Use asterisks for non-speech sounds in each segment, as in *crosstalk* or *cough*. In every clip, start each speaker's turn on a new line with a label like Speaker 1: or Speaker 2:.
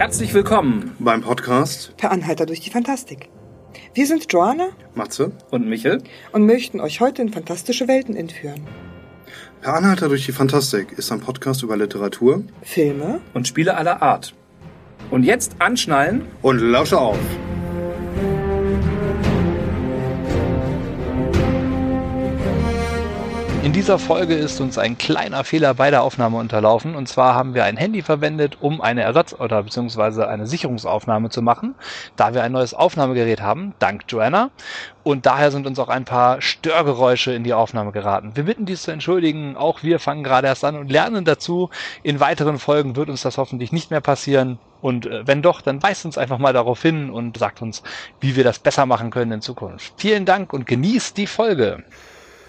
Speaker 1: Herzlich willkommen
Speaker 2: beim Podcast
Speaker 3: Per Anhalter durch die Fantastik. Wir sind Joanna
Speaker 2: Matze
Speaker 1: und Michel
Speaker 3: und möchten euch heute in fantastische Welten entführen.
Speaker 2: Per Anhalter durch die Fantastik ist ein Podcast über Literatur,
Speaker 3: Filme
Speaker 1: und Spiele aller Art. Und jetzt anschnallen
Speaker 2: und lausche auf.
Speaker 4: Dieser Folge ist uns ein kleiner Fehler bei der Aufnahme unterlaufen. Und zwar haben wir ein Handy verwendet, um eine Ersatz- oder beziehungsweise eine Sicherungsaufnahme zu machen, da wir ein neues Aufnahmegerät haben, dank Joanna. Und daher sind uns auch ein paar Störgeräusche in die Aufnahme geraten. Wir bitten dies zu entschuldigen. Auch wir fangen gerade erst an und lernen dazu. In weiteren Folgen wird uns das hoffentlich nicht mehr passieren. Und äh, wenn doch, dann weist uns einfach mal darauf hin und sagt uns, wie wir das besser machen können in Zukunft. Vielen Dank und genießt die Folge.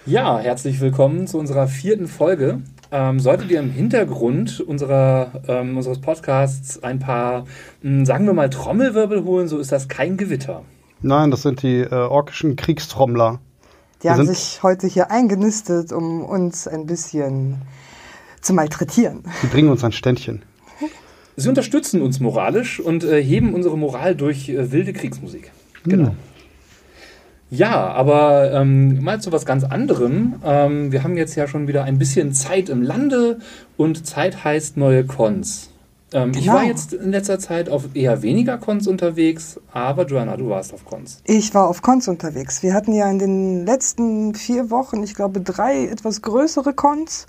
Speaker 1: Ja, herzlich willkommen zu unserer vierten Folge. Ähm, solltet ihr im Hintergrund unserer, ähm, unseres Podcasts ein paar, mh, hm, sagen wir mal, Trommelwirbel holen, so ist das kein Gewitter.
Speaker 5: Nein, das sind die äh, orkischen Kriegstrommler.
Speaker 3: Die haben sich heute hier eingenistet, um uns ein bisschen zu malträtieren.
Speaker 5: Die bringen uns ein Ständchen.
Speaker 1: Sie unterstützen uns moralisch und äh, heben unsere Moral durch äh, wilde Kriegsmusik. Genau. Hm. Ja, aber ähm, mal zu was ganz anderem. Ähm, wir haben jetzt ja schon wieder ein bisschen Zeit im Lande und Zeit heißt neue Cons. Ähm, genau. Ich war jetzt in letzter Zeit auf eher weniger Cons unterwegs, aber Joanna, du warst auf Cons.
Speaker 3: Ich war auf Cons unterwegs. Wir hatten ja in den letzten vier Wochen, ich glaube, drei etwas größere Cons.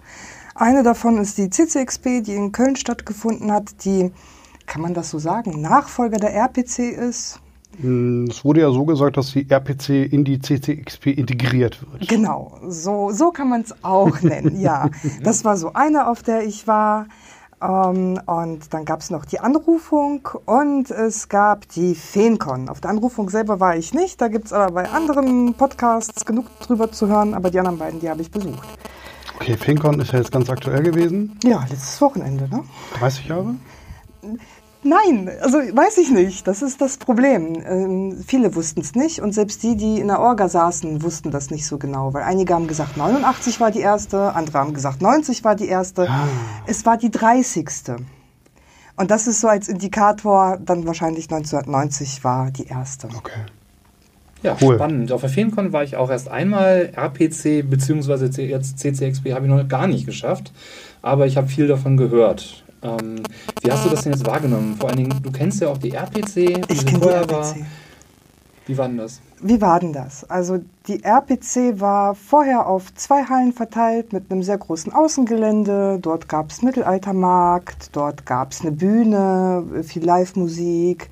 Speaker 3: Eine davon ist die CCXP, die in Köln stattgefunden hat, die, kann man das so sagen, Nachfolger der RPC ist.
Speaker 5: Hm, es wurde ja so gesagt, dass die RPC in die CCXP integriert wird.
Speaker 3: Genau, so, so kann man es auch *laughs* nennen, ja. Das war so eine, auf der ich war. Ähm, und dann gab es noch die Anrufung und es gab die Feencon. Auf der Anrufung selber war ich nicht, da gibt es aber bei anderen Podcasts genug drüber zu hören, aber die anderen beiden, die habe ich besucht.
Speaker 5: Okay, Feencon ist ja jetzt ganz aktuell gewesen.
Speaker 3: Ja, letztes Wochenende, ne?
Speaker 5: 30 Jahre?
Speaker 3: Nein, also weiß ich nicht. Das ist das Problem. Ähm, viele wussten es nicht und selbst die, die in der Orga saßen, wussten das nicht so genau, weil einige haben gesagt 89 war die erste, andere haben gesagt 90 war die erste. Ah. Es war die 30. Und das ist so als Indikator, dann wahrscheinlich 1990 war die erste.
Speaker 5: Okay.
Speaker 1: Ja, cool. spannend. Auf der FeenCon war ich auch erst einmal. RPC bzw. jetzt CCXP habe ich noch gar nicht geschafft, aber ich habe viel davon gehört. Ähm, wie hast du das denn jetzt wahrgenommen? Vor allen Dingen, du kennst ja auch die RPC.
Speaker 3: Ich kenne die RPC. War.
Speaker 1: Wie war denn das?
Speaker 3: Wie war denn das? Also die RPC war vorher auf zwei Hallen verteilt mit einem sehr großen Außengelände. Dort gab es Mittelaltermarkt, dort gab es eine Bühne, viel Live-Musik.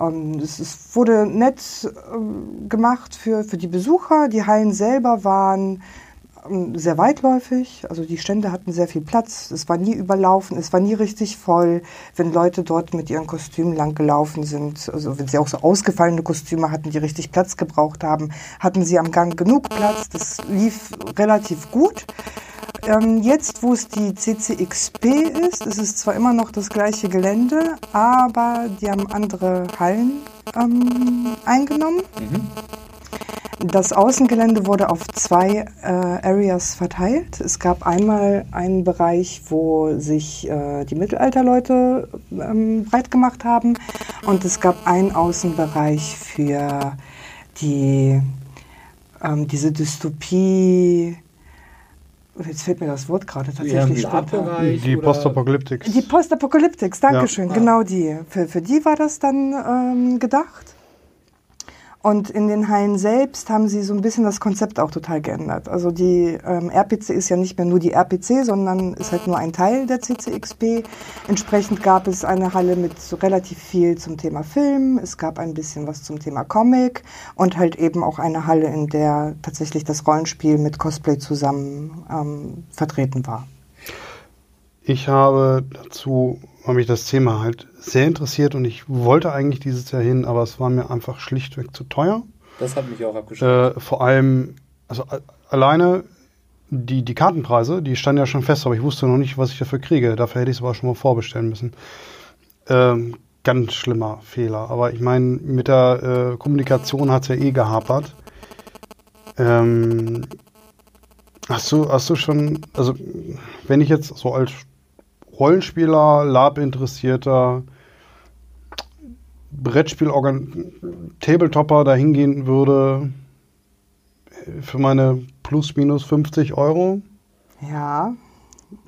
Speaker 3: Ähm, es, es, wurde nett äh, gemacht für, für die Besucher. Die Hallen selber waren ähm, sehr weitläufig. Also die Stände hatten sehr viel Platz. Es war nie überlaufen, es war nie richtig voll. Wenn Leute dort mit ihren Kostümen lang gelaufen sind, also wenn sie auch so ausgefallene Kostüme hatten, die richtig Platz gebraucht haben, hatten sie am Gang genug Platz. Das lief relativ gut. Ähm, jetzt, wo es die CCXP ist, ist es zwar immer noch das gleiche Gelände, aber die haben andere Hallen ähm, eingenommen. Mhm. Das Außengelände wurde auf zwei äh, Areas verteilt. Es gab einmal einen Bereich, wo sich äh, die Mittelalterleute ähm, breit gemacht haben und es gab einen Außenbereich für die ähm, diese Dystopie. Jetzt fällt mir das Wort gerade tatsächlich
Speaker 5: spontan. Die Postapokalyptics.
Speaker 3: Die Postapokalyptics, Dankeschön, ja. genau die. Für, für die war das dann ähm, gedacht. Und in den Hallen selbst haben sie so ein bisschen das Konzept auch total geändert. Also die ähm, RPC ist ja nicht mehr nur die RPC, sondern ist halt nur ein Teil der CCXP. Entsprechend gab es eine Halle mit so relativ viel zum Thema Film. Es gab ein bisschen was zum Thema Comic und halt eben auch eine Halle, in der tatsächlich das Rollenspiel mit Cosplay zusammen ähm, vertreten war.
Speaker 5: Ich habe dazu, habe mich das Thema halt sehr interessiert und ich wollte eigentlich dieses Jahr hin, aber es war mir einfach schlichtweg zu teuer.
Speaker 1: Das hat mich auch abgeschreckt.
Speaker 5: Äh, vor allem, also alleine die, die Kartenpreise, die standen ja schon fest, aber ich wusste noch nicht, was ich dafür kriege. Dafür hätte ich es aber schon mal vorbestellen müssen. Ähm, ganz schlimmer Fehler. Aber ich meine, mit der äh, Kommunikation hat es ja eh gehapert. Ähm, hast du, hast du schon, also wenn ich jetzt so als Rollenspieler, Lab-Interessierter Brettspiel Tabletopper da hingehen würde für meine plus minus 50 Euro.
Speaker 3: Ja,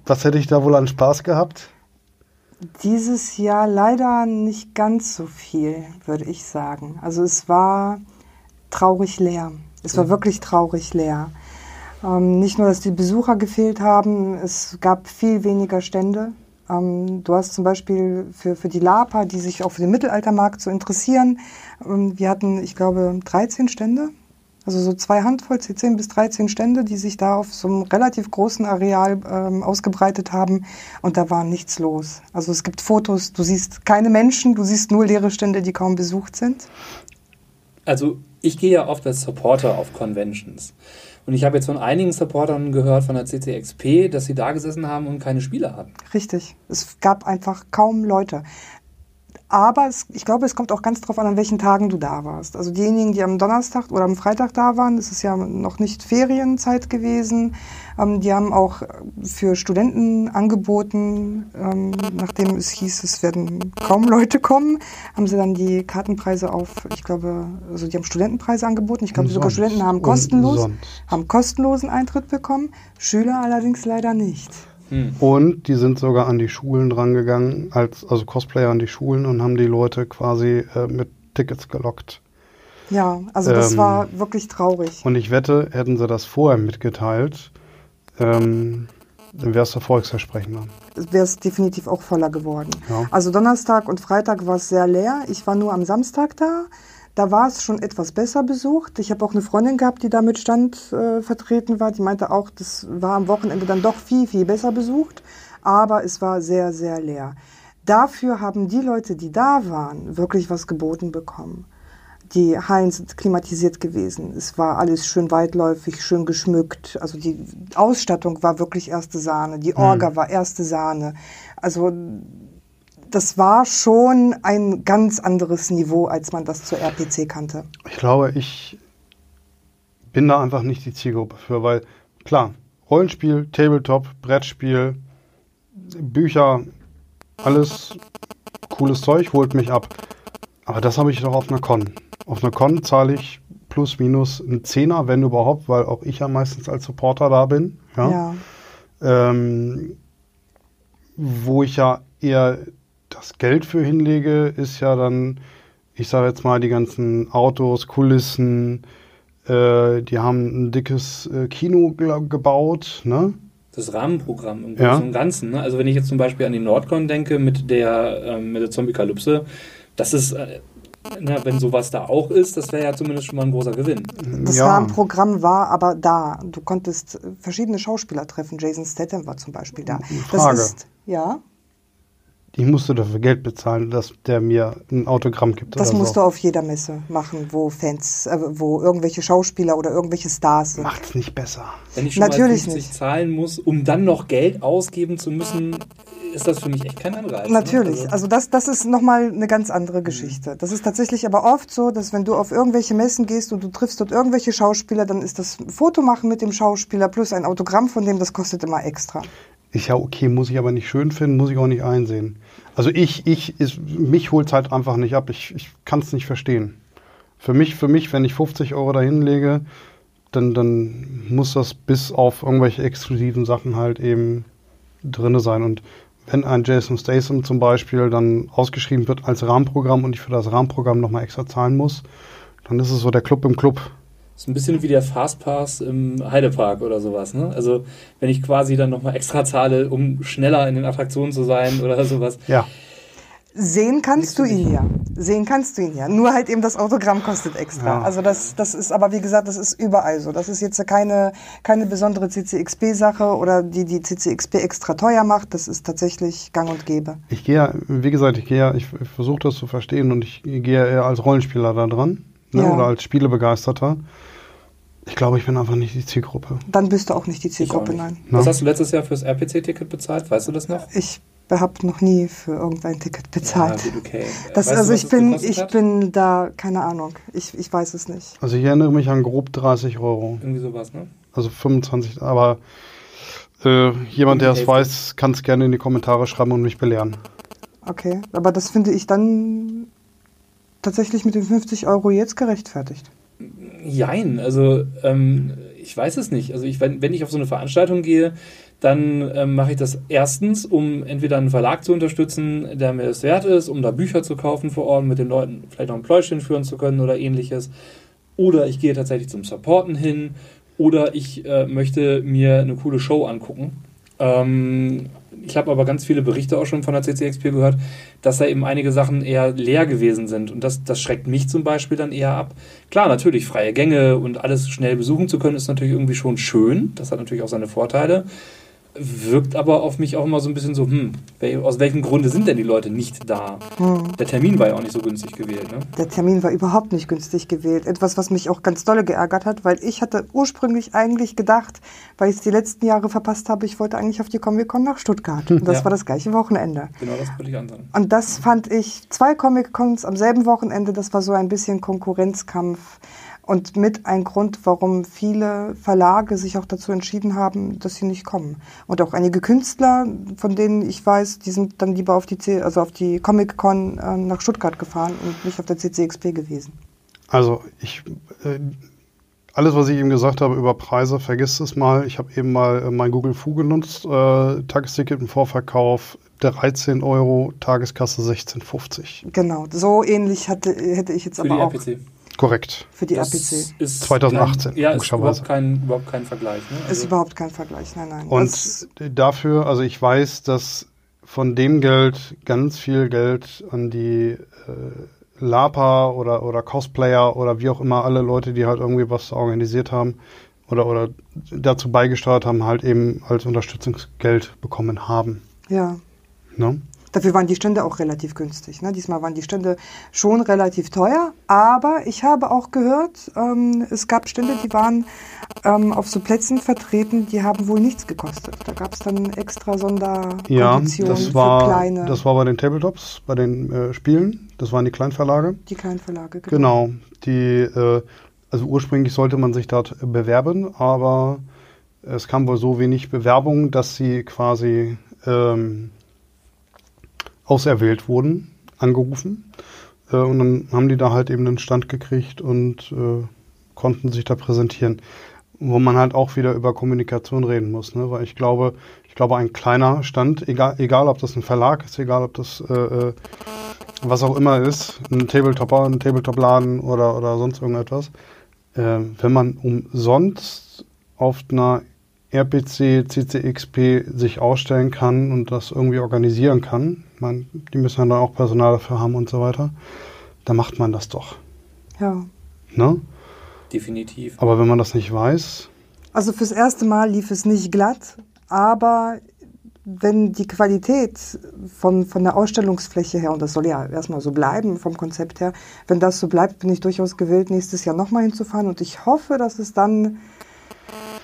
Speaker 5: Was hätte ich da wohl an Spaß gehabt?
Speaker 3: Dieses Jahr leider nicht ganz so viel, würde ich sagen. Also es war traurig leer. Es war wirklich traurig leer. Ähm, nicht nur, dass die Besucher gefehlt haben, es gab viel weniger Stände. Ähm, du hast zum Beispiel für, für die LAPA, die sich auch für den Mittelaltermarkt so interessieren, ähm, wir hatten, ich glaube, 13 Stände. Also so zwei Handvoll, 10 bis 13 Stände, die sich da auf so einem relativ großen Areal ähm, ausgebreitet haben. Und da war nichts los. Also es gibt Fotos, du siehst keine Menschen, du siehst nur leere Stände, die kaum besucht sind.
Speaker 1: Also ich gehe ja oft als Supporter auf Conventions. Und ich habe jetzt von einigen Supportern gehört von der CCXP, dass sie da gesessen haben und keine Spieler hatten.
Speaker 3: Richtig. Es gab einfach kaum Leute. Aber es, ich glaube, es kommt auch ganz drauf an, an welchen Tagen du da warst. Also diejenigen, die am Donnerstag oder am Freitag da waren, das ist ja noch nicht Ferienzeit gewesen. Ähm, die haben auch für Studenten angeboten, ähm, nachdem es hieß, es werden kaum Leute kommen, haben sie dann die Kartenpreise auf, ich glaube, also die haben Studentenpreise angeboten. Ich glaube, sogar. Studenten haben kostenlos, haben kostenlosen Eintritt bekommen, Schüler allerdings leider nicht.
Speaker 5: Und die sind sogar an die Schulen drangegangen, als, also Cosplayer an die Schulen und haben die Leute quasi äh, mit Tickets gelockt.
Speaker 3: Ja, also das
Speaker 5: Ähm,
Speaker 3: war wirklich traurig.
Speaker 5: Und ich wette, hätten sie das vorher mitgeteilt, ähm, dann wäre es erfolgsversprechender.
Speaker 3: wäre es definitiv auch voller geworden.
Speaker 5: Ja.
Speaker 3: Also Donnerstag und Freitag war es sehr leer. Ich war nur am Samstag da. Da war es schon etwas besser besucht. Ich habe auch eine Freundin gehabt, die da mit Stand äh, vertreten war. Die meinte auch, das war am Wochenende dann doch viel, viel besser besucht. Aber es war sehr, sehr leer. Dafür haben die Leute, die da waren, wirklich was geboten bekommen. Die Hallen sind klimatisiert gewesen. Es war alles schön weitläufig, schön geschmückt. Also die Ausstattung war wirklich erste Sahne. Die Orga war erste Sahne. Also das war schon ein ganz anderes Niveau, als man das zur RPC kannte.
Speaker 5: Ich glaube, ich bin da einfach nicht die Zielgruppe für, weil klar, Rollenspiel, Tabletop, Brettspiel, Bücher, alles cooles Zeug, holt mich ab. Aber das habe ich doch auf einer Con. Auf einer Con zahle ich plus minus einen Zehner, wenn überhaupt, weil auch ich ja meistens als Supporter da bin. Ja.
Speaker 3: Ja.
Speaker 5: Ähm, wo ich ja eher das Geld für hinlege, ist ja dann, ich sage jetzt mal, die ganzen Autos, Kulissen, äh, die haben ein dickes äh, Kino gebaut, ne?
Speaker 1: Das Rahmenprogramm im
Speaker 5: Ja.
Speaker 1: Großen und Ganzen. Ne? Also wenn ich jetzt zum Beispiel an die Nordcon denke mit der, ähm, mit der Zombie-Kalypse, das ist, äh, na, wenn sowas da auch ist, das wäre ja zumindest schon mal ein großer Gewinn.
Speaker 3: Das
Speaker 5: ja.
Speaker 3: Rahmenprogramm war aber da. Du konntest verschiedene Schauspieler treffen. Jason Statham war zum Beispiel da.
Speaker 5: Frage.
Speaker 3: Das ist, ja,
Speaker 5: Ich musste dafür Geld bezahlen, dass der mir ein Autogramm gibt.
Speaker 3: das
Speaker 5: oder
Speaker 3: musst
Speaker 5: so.
Speaker 3: du auf jeder Messe machen, wo Fans, äh, wo irgendwelche Schauspieler oder irgendwelche Stars sind.
Speaker 5: Macht's nicht besser.
Speaker 1: Wenn ich schon
Speaker 3: Natürlich
Speaker 1: mal 50
Speaker 3: nicht.
Speaker 1: zahlen muss, um dann noch Geld ausgeben zu müssen, ist das für mich echt kein Anreiz.
Speaker 3: Natürlich,
Speaker 1: Ne?
Speaker 3: also das, das ist nochmal eine ganz andere Geschichte. Das ist tatsächlich aber oft so, dass wenn du auf irgendwelche Messen gehst und du triffst dort irgendwelche Schauspieler, dann ist das Foto machen mit dem Schauspieler plus ein Autogramm von dem, das kostet immer extra.
Speaker 5: Ist ja okay, muss ich aber nicht schön finden, muss ich auch nicht einsehen. Also ich, ich, ist, mich holt's halt einfach nicht ab. Ich, ich kann es nicht verstehen. Für mich, für mich, wenn ich 50 Euro dahin lege, dann, dann muss das bis auf irgendwelche exklusiven Sachen halt eben drinne sein. Und wenn ein Jason Statham zum Beispiel dann ausgeschrieben wird als Rahmenprogramm und ich für das Rahmenprogramm nochmal extra zahlen muss, dann ist es so der Club im Club.
Speaker 1: Das ist ein bisschen wie der Fastpass im Heidepark oder sowas. Ne? Also wenn ich quasi dann nochmal extra zahle, um schneller in den Attraktionen zu sein oder sowas.
Speaker 5: Ja,
Speaker 3: Sehen kannst du ihn ja. Sehen kannst du ihn ja. Nur halt eben das Autogramm kostet extra.
Speaker 5: Ja.
Speaker 3: Also das, das ist aber wie gesagt, das ist überall so. Das ist jetzt keine, keine besondere CCXP-Sache oder die die CCXP extra teuer macht. Das ist tatsächlich gang und gäbe.
Speaker 5: Ich gehe ja, wie gesagt, ich gehe ja, ich, ich versuche das zu verstehen und ich gehe ja eher als Rollenspieler da dran ne,
Speaker 3: Ja.
Speaker 5: oder als Spielebegeisterter. Ich glaube, ich bin einfach nicht die Zielgruppe.
Speaker 3: Dann bist du auch nicht die Zielgruppe,
Speaker 1: nicht.
Speaker 3: nein.
Speaker 1: Was
Speaker 5: Na?
Speaker 1: hast du letztes Jahr fürs RPC-Ticket bezahlt? Weißt du das noch?
Speaker 3: Ich habe noch nie für irgendein Ticket bezahlt.
Speaker 1: Ja, okay.
Speaker 3: Das,
Speaker 1: Weißt du,
Speaker 3: also
Speaker 1: was
Speaker 3: ich bin, ich
Speaker 1: hat?
Speaker 3: bin da, keine Ahnung. Ich, ich weiß es nicht.
Speaker 5: Also ich erinnere mich an grob 30 Euro.
Speaker 1: Irgendwie sowas, ne?
Speaker 5: Also 25, aber äh, jemand, der es weiß, kann es gerne in die Kommentare schreiben und mich belehren.
Speaker 3: Okay. Aber das finde ich dann tatsächlich mit den 50 Euro jetzt gerechtfertigt.
Speaker 1: Jein, also ähm, ich weiß es nicht. Also ich, wenn, wenn ich auf so eine Veranstaltung gehe, dann ähm, mache ich das erstens, um entweder einen Verlag zu unterstützen, der mir es wert ist, um da Bücher zu kaufen vor Ort, mit den Leuten vielleicht noch ein Pläuschen führen zu können oder ähnliches. Oder ich gehe tatsächlich zum Supporten hin. Oder ich äh, möchte mir eine coole Show angucken. Ähm, ich habe aber ganz viele Berichte auch schon von der CCXP gehört, dass da eben einige Sachen eher leer gewesen sind. Und das, das schreckt mich zum Beispiel dann eher ab. Klar, natürlich, freie Gänge und alles schnell besuchen zu können, ist natürlich irgendwie schon schön. Das hat natürlich auch seine Vorteile wirkt aber auf mich auch immer so ein bisschen so, hm, aus welchem Grunde sind denn die Leute nicht da? Hm. Der Termin war ja auch nicht so günstig gewählt, ne?
Speaker 3: Der Termin war überhaupt nicht günstig gewählt. Etwas, was mich auch ganz dolle geärgert hat, weil ich hatte ursprünglich eigentlich gedacht, weil ich es die letzten Jahre verpasst habe, ich wollte eigentlich auf die Comic-Con nach Stuttgart. Und das ja. war das gleiche Wochenende.
Speaker 1: Genau, das wollte ich ansagen.
Speaker 3: Und das fand ich, zwei Comic-Cons am selben Wochenende, das war so ein bisschen Konkurrenzkampf und mit ein Grund, warum viele Verlage sich auch dazu entschieden haben, dass sie nicht kommen. Und auch einige Künstler, von denen ich weiß, die sind dann lieber auf die, C also auf die Comic Con äh, nach Stuttgart gefahren und nicht auf der CCXP gewesen.
Speaker 5: Also ich, äh, alles, was ich eben gesagt habe über Preise, vergiss es mal. Ich habe eben mal äh, mein Google Fu genutzt, äh, Tagesticket im Vorverkauf 13 Euro, Tageskasse 16,50.
Speaker 3: Genau, so ähnlich hatte, hätte ich jetzt
Speaker 1: Für
Speaker 3: aber
Speaker 1: die
Speaker 3: auch.
Speaker 1: RPC.
Speaker 5: Korrekt.
Speaker 3: Für die
Speaker 1: das
Speaker 3: RPC.
Speaker 1: Ist
Speaker 5: 2018.
Speaker 1: Kein, ja, ist überhaupt kein, überhaupt kein Vergleich. Ne?
Speaker 3: Also ist überhaupt kein Vergleich, nein, nein.
Speaker 5: Und das dafür, also ich weiß, dass von dem Geld ganz viel Geld an die äh, Lapa oder, oder Cosplayer oder wie auch immer alle Leute, die halt irgendwie was organisiert haben oder, oder dazu beigesteuert haben, halt eben als Unterstützungsgeld bekommen haben.
Speaker 3: Ja.
Speaker 5: Ne?
Speaker 3: Dafür waren die Stände auch relativ günstig. Ne? Diesmal waren die Stände schon relativ teuer, aber ich habe auch gehört, ähm, es gab Stände, die waren ähm, auf so Plätzen vertreten, die haben wohl nichts gekostet. Da gab es dann extra Sonderkonditionen
Speaker 5: ja, das war,
Speaker 3: für kleine.
Speaker 5: Das war bei den Tabletops, bei den äh, Spielen. Das waren die Kleinverlage.
Speaker 3: Die Kleinverlage, genau.
Speaker 5: Genau. Die, äh, also ursprünglich sollte man sich dort bewerben, aber es kam wohl so wenig Bewerbung, dass sie quasi ähm, auserwählt wurden, angerufen. Äh, und dann haben die da halt eben einen Stand gekriegt und äh, konnten sich da präsentieren. Wo man halt auch wieder über Kommunikation reden muss, ne? Weil ich glaube, ich glaube, ein kleiner Stand, egal, egal ob das ein Verlag ist, egal ob das äh, äh was auch immer ist, ein Tabletopper, ein Tabletop-Laden oder, oder sonst irgendetwas, äh, wenn man umsonst auf einer RPC, CCXP sich ausstellen kann und das irgendwie organisieren kann, meine, die müssen ja dann auch Personal dafür haben und so weiter, dann macht man das doch.
Speaker 3: Ja.
Speaker 5: Ne?
Speaker 1: Definitiv.
Speaker 5: Aber wenn man das nicht weiß.
Speaker 3: Also fürs erste Mal lief es nicht glatt, aber wenn die Qualität von, von der Ausstellungsfläche her, und das soll ja erstmal so bleiben vom Konzept her, wenn das so bleibt, bin ich durchaus gewillt, nächstes Jahr nochmal hinzufahren und ich hoffe, dass es dann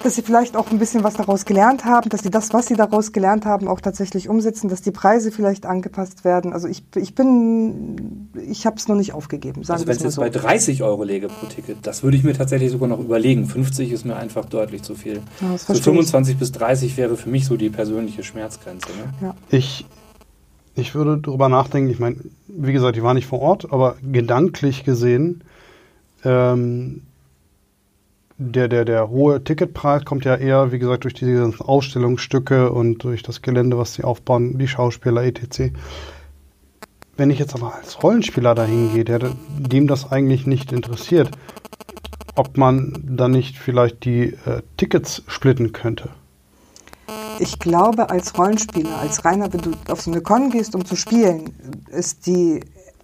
Speaker 3: dass sie vielleicht auch ein bisschen was daraus gelernt haben, dass sie das, was sie daraus gelernt haben, auch tatsächlich umsetzen, dass die Preise vielleicht angepasst werden. Also ich, ich bin, ich habe es noch nicht aufgegeben.
Speaker 1: Sagen also wenn es jetzt so. bei 30 Euro lege pro Ticket, das würde ich mir tatsächlich sogar noch überlegen. 50 ist mir einfach deutlich zu viel. Ja, so 25 ich. bis 30 wäre für mich so die persönliche Schmerzgrenze. Ne?
Speaker 5: Ja. Ich, ich würde darüber nachdenken, ich meine, wie gesagt, ich war nicht vor Ort, aber gedanklich gesehen, ähm, der, der, der hohe Ticketpreis kommt ja eher, wie gesagt, durch diese ganzen Ausstellungsstücke und durch das Gelände, was sie aufbauen, die Schauspieler etc. Wenn ich jetzt aber als Rollenspieler dahin gehe, der dem das eigentlich nicht interessiert, ob man dann nicht vielleicht die äh, Tickets splitten könnte.
Speaker 3: Ich glaube, als Rollenspieler, als reiner, wenn du auf so eine Con gehst, um zu spielen, ist die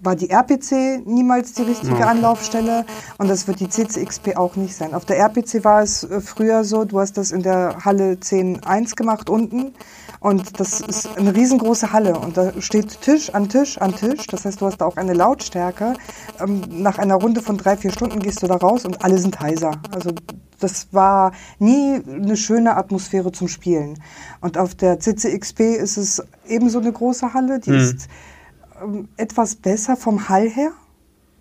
Speaker 3: war die RPC niemals die richtige okay. Anlaufstelle und das wird die CCXP auch nicht sein. Auf der RPC war es äh, früher so, du hast das in der Halle 10.1 gemacht unten und das ist eine riesengroße Halle und da steht Tisch an Tisch an Tisch. Das heißt, du hast da auch eine Lautstärke. Ähm, nach einer Runde von drei, vier Stunden gehst du da raus und alle sind heiser. Also das war nie eine schöne Atmosphäre zum Spielen. Und auf der CCXP ist es ebenso eine große Halle, die mhm. ist etwas besser vom Hall her,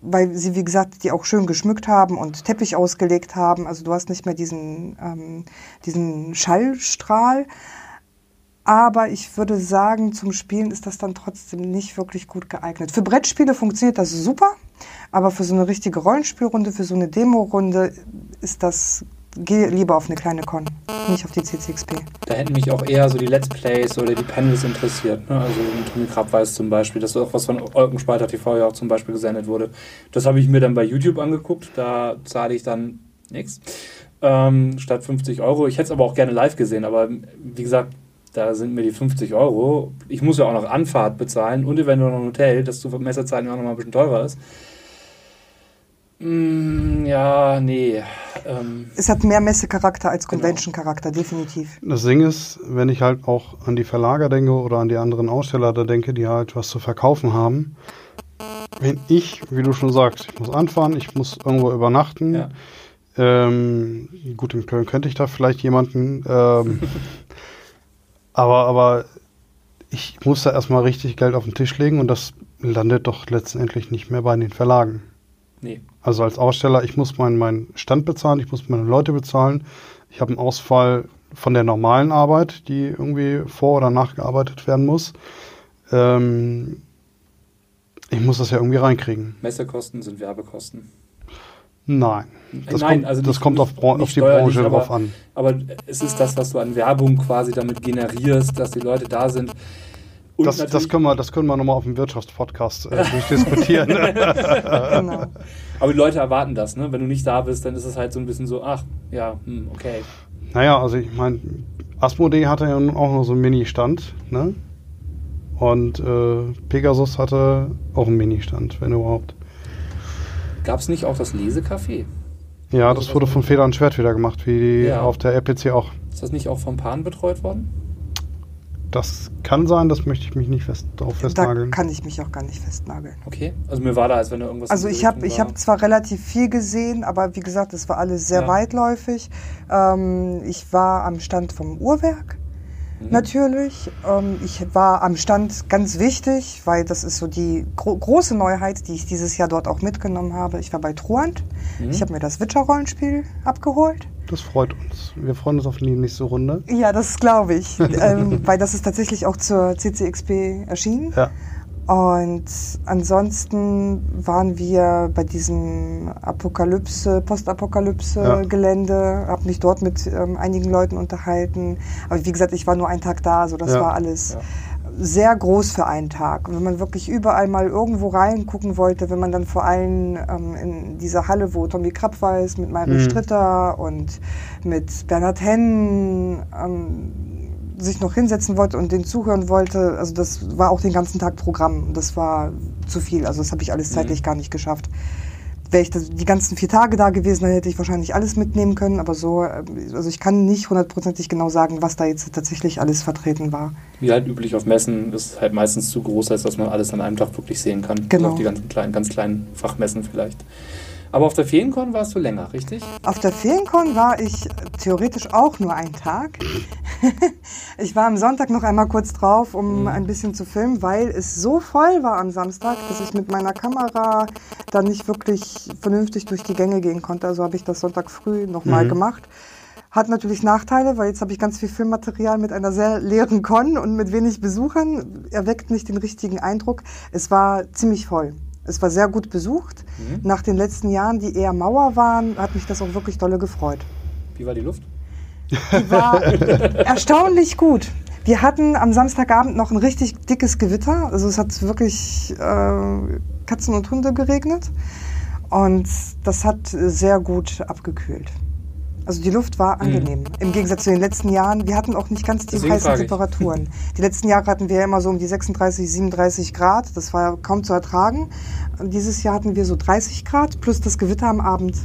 Speaker 3: weil sie, wie gesagt, die auch schön geschmückt haben und Teppich ausgelegt haben. Also du hast nicht mehr diesen, ähm, diesen Schallstrahl. Aber ich würde sagen, zum Spielen ist das dann trotzdem nicht wirklich gut geeignet. Für Brettspiele funktioniert das super. Aber für so eine richtige Rollenspielrunde, für so eine Demo-Runde ist das, geh lieber auf eine kleine Con, nicht auf die CCXP.
Speaker 1: Da hätten mich auch eher so die Let's Plays oder die Panels interessiert. Ne? Also Tommy Krabweis zum Beispiel, das ist auch was von Olkenspalter TV ja auch zum Beispiel gesendet wurde. Das habe ich mir dann bei YouTube angeguckt, da zahle ich dann nichts. Ähm, statt 50 Euro. Ich hätte es aber auch gerne live gesehen, aber wie gesagt, da sind mir die 50 Euro. Ich muss ja auch noch Anfahrt bezahlen und eventuell noch ein Hotel, das zu Messerzeiten auch noch mal ein bisschen teurer ist. Mm, ja, nee. Ähm,
Speaker 3: Es hat mehr Messecharakter als Convention-Charakter, definitiv.
Speaker 5: Das Ding ist, wenn ich halt auch an die Verlager denke oder an die anderen Aussteller da denke, die halt was zu verkaufen haben, wenn ich, wie du schon sagst, ich muss anfahren, ich muss irgendwo übernachten.
Speaker 1: ja.
Speaker 5: Ähm, gut, in Köln könnte ich da vielleicht jemanden, ähm, *laughs* aber, aber ich muss da erstmal richtig Geld auf den Tisch legen und das landet doch letztendlich nicht mehr bei den Verlagen.
Speaker 1: Nee.
Speaker 5: Also als Aussteller, ich muss meinen meinen Stand bezahlen, ich muss meine Leute bezahlen. Ich habe einen Ausfall von der normalen Arbeit, die irgendwie vor- oder nachgearbeitet werden muss. Ähm, ich muss das ja irgendwie reinkriegen.
Speaker 1: Messekosten sind Werbekosten.
Speaker 5: Nein. Das
Speaker 1: Nein,
Speaker 5: kommt,
Speaker 1: also
Speaker 5: das
Speaker 1: nicht-
Speaker 5: kommt auf,
Speaker 1: nicht
Speaker 5: auf die Branche
Speaker 1: aber-
Speaker 5: drauf an.
Speaker 1: Aber es ist das, was du an Werbung quasi damit generierst, dass die Leute da sind. Und
Speaker 5: Das, das, können wir, das können wir nochmal auf dem Wirtschaftspodcast äh, *laughs* durchdiskutieren.
Speaker 3: Genau.
Speaker 1: aber die Leute erwarten das, ne? Wenn du nicht da bist, dann ist es halt so ein bisschen so, ach, ja, hm, okay.
Speaker 5: naja, also ich meine, Asmodee hatte ja auch noch so einen Mini-Stand, ne? Und äh, Pegasus hatte auch einen Mini-Stand, wenn überhaupt.
Speaker 1: Gab es nicht auch das Lesecafé?
Speaker 5: Ja, das wurde von Feder und Schwert wieder gemacht, wie die
Speaker 1: Ja.
Speaker 5: auf der RPC auch.
Speaker 1: Ist das nicht auch vom Pan betreut worden?
Speaker 5: Das kann sein, das möchte ich mich nicht fest, darauf
Speaker 3: Da
Speaker 5: festnageln.
Speaker 3: kann ich mich auch gar nicht festnageln.
Speaker 1: Okay. Also mir war da, als wenn da irgendwas.
Speaker 3: Also ich habe hab zwar relativ viel gesehen, aber wie gesagt, es war alles sehr
Speaker 1: Ja.
Speaker 3: weitläufig. Ähm, ich war am Stand vom Uhrwerk.
Speaker 1: Mhm.
Speaker 3: Natürlich. Ähm, ich war am Stand ganz wichtig, weil das ist so die gro große Neuheit, die ich dieses Jahr dort auch mitgenommen habe. Ich war bei Truant.
Speaker 1: Mhm.
Speaker 3: Ich habe mir das Witcher-Rollenspiel abgeholt.
Speaker 5: Das freut uns. Wir freuen uns auf die nächste Runde.
Speaker 3: Ja, das glaube ich, *laughs* ähm, weil das ist tatsächlich auch zur CCXP erschienen.
Speaker 5: Ja.
Speaker 3: Und ansonsten waren wir bei diesem Apokalypse, Postapokalypse-Gelände, habe mich dort mit ähm, einigen Leuten unterhalten. Aber wie gesagt, ich war nur einen Tag da, also das
Speaker 5: Ja.
Speaker 3: war alles
Speaker 1: Ja.
Speaker 3: sehr groß für einen Tag. Und wenn man wirklich überall mal irgendwo reingucken wollte, wenn man dann vor allem ähm, in dieser Halle, wo Tommy Krapp war, ist, mit Mario
Speaker 5: Mhm.
Speaker 3: Stritter und mit Bernhard Henn, ähm, sich noch hinsetzen wollte und den zuhören wollte, also das war auch den ganzen Tag Programm. Das war zu viel. Also das habe ich alles zeitlich gar nicht geschafft. Wäre ich das, die ganzen vier Tage da gewesen, dann hätte ich wahrscheinlich alles mitnehmen können. Aber so, äh, also ich kann nicht hundertprozentig genau sagen, was da jetzt tatsächlich alles vertreten war.
Speaker 1: Wie halt üblich auf Messen ist halt meistens zu groß, als dass man alles an einem Tag wirklich sehen kann.
Speaker 3: Genau.
Speaker 1: Also auf die ganzen kleinen, ganz kleinen Fachmessen vielleicht. Aber auf der Feencon warst du länger, richtig?
Speaker 3: Auf der Feriencon war ich theoretisch auch nur einen Tag. *laughs* ich war am Sonntag noch einmal kurz drauf, um ein bisschen zu filmen, weil es so voll war am Samstag, dass ich mit meiner Kamera dann nicht wirklich vernünftig durch die Gänge gehen konnte. Also habe ich das Sonntag früh nochmal gemacht. Hat natürlich Nachteile, weil jetzt habe ich ganz viel Filmmaterial mit einer sehr leeren Con und mit wenig Besuchern. Erweckt nicht den richtigen Eindruck. Es war ziemlich voll. Es war sehr gut besucht. Nach den letzten Jahren, die eher Mauer waren, hat mich das auch wirklich dolle gefreut.
Speaker 1: Wie war die Luft?
Speaker 3: Die war *laughs* erstaunlich gut. Wir hatten am Samstagabend noch ein richtig dickes Gewitter. Also es hat wirklich äh, Katzen und Hunde geregnet. Und das hat sehr gut abgekühlt. Also die Luft war angenehm. Im Gegensatz zu den letzten Jahren. Wir hatten auch nicht ganz die
Speaker 1: Deswegen
Speaker 3: heißen. Temperaturen. Die letzten Jahre hatten wir ja immer so um die 36, 37 Grad. Das war kaum zu ertragen. Und dieses Jahr hatten wir so 30 Grad plus das Gewitter am Abend.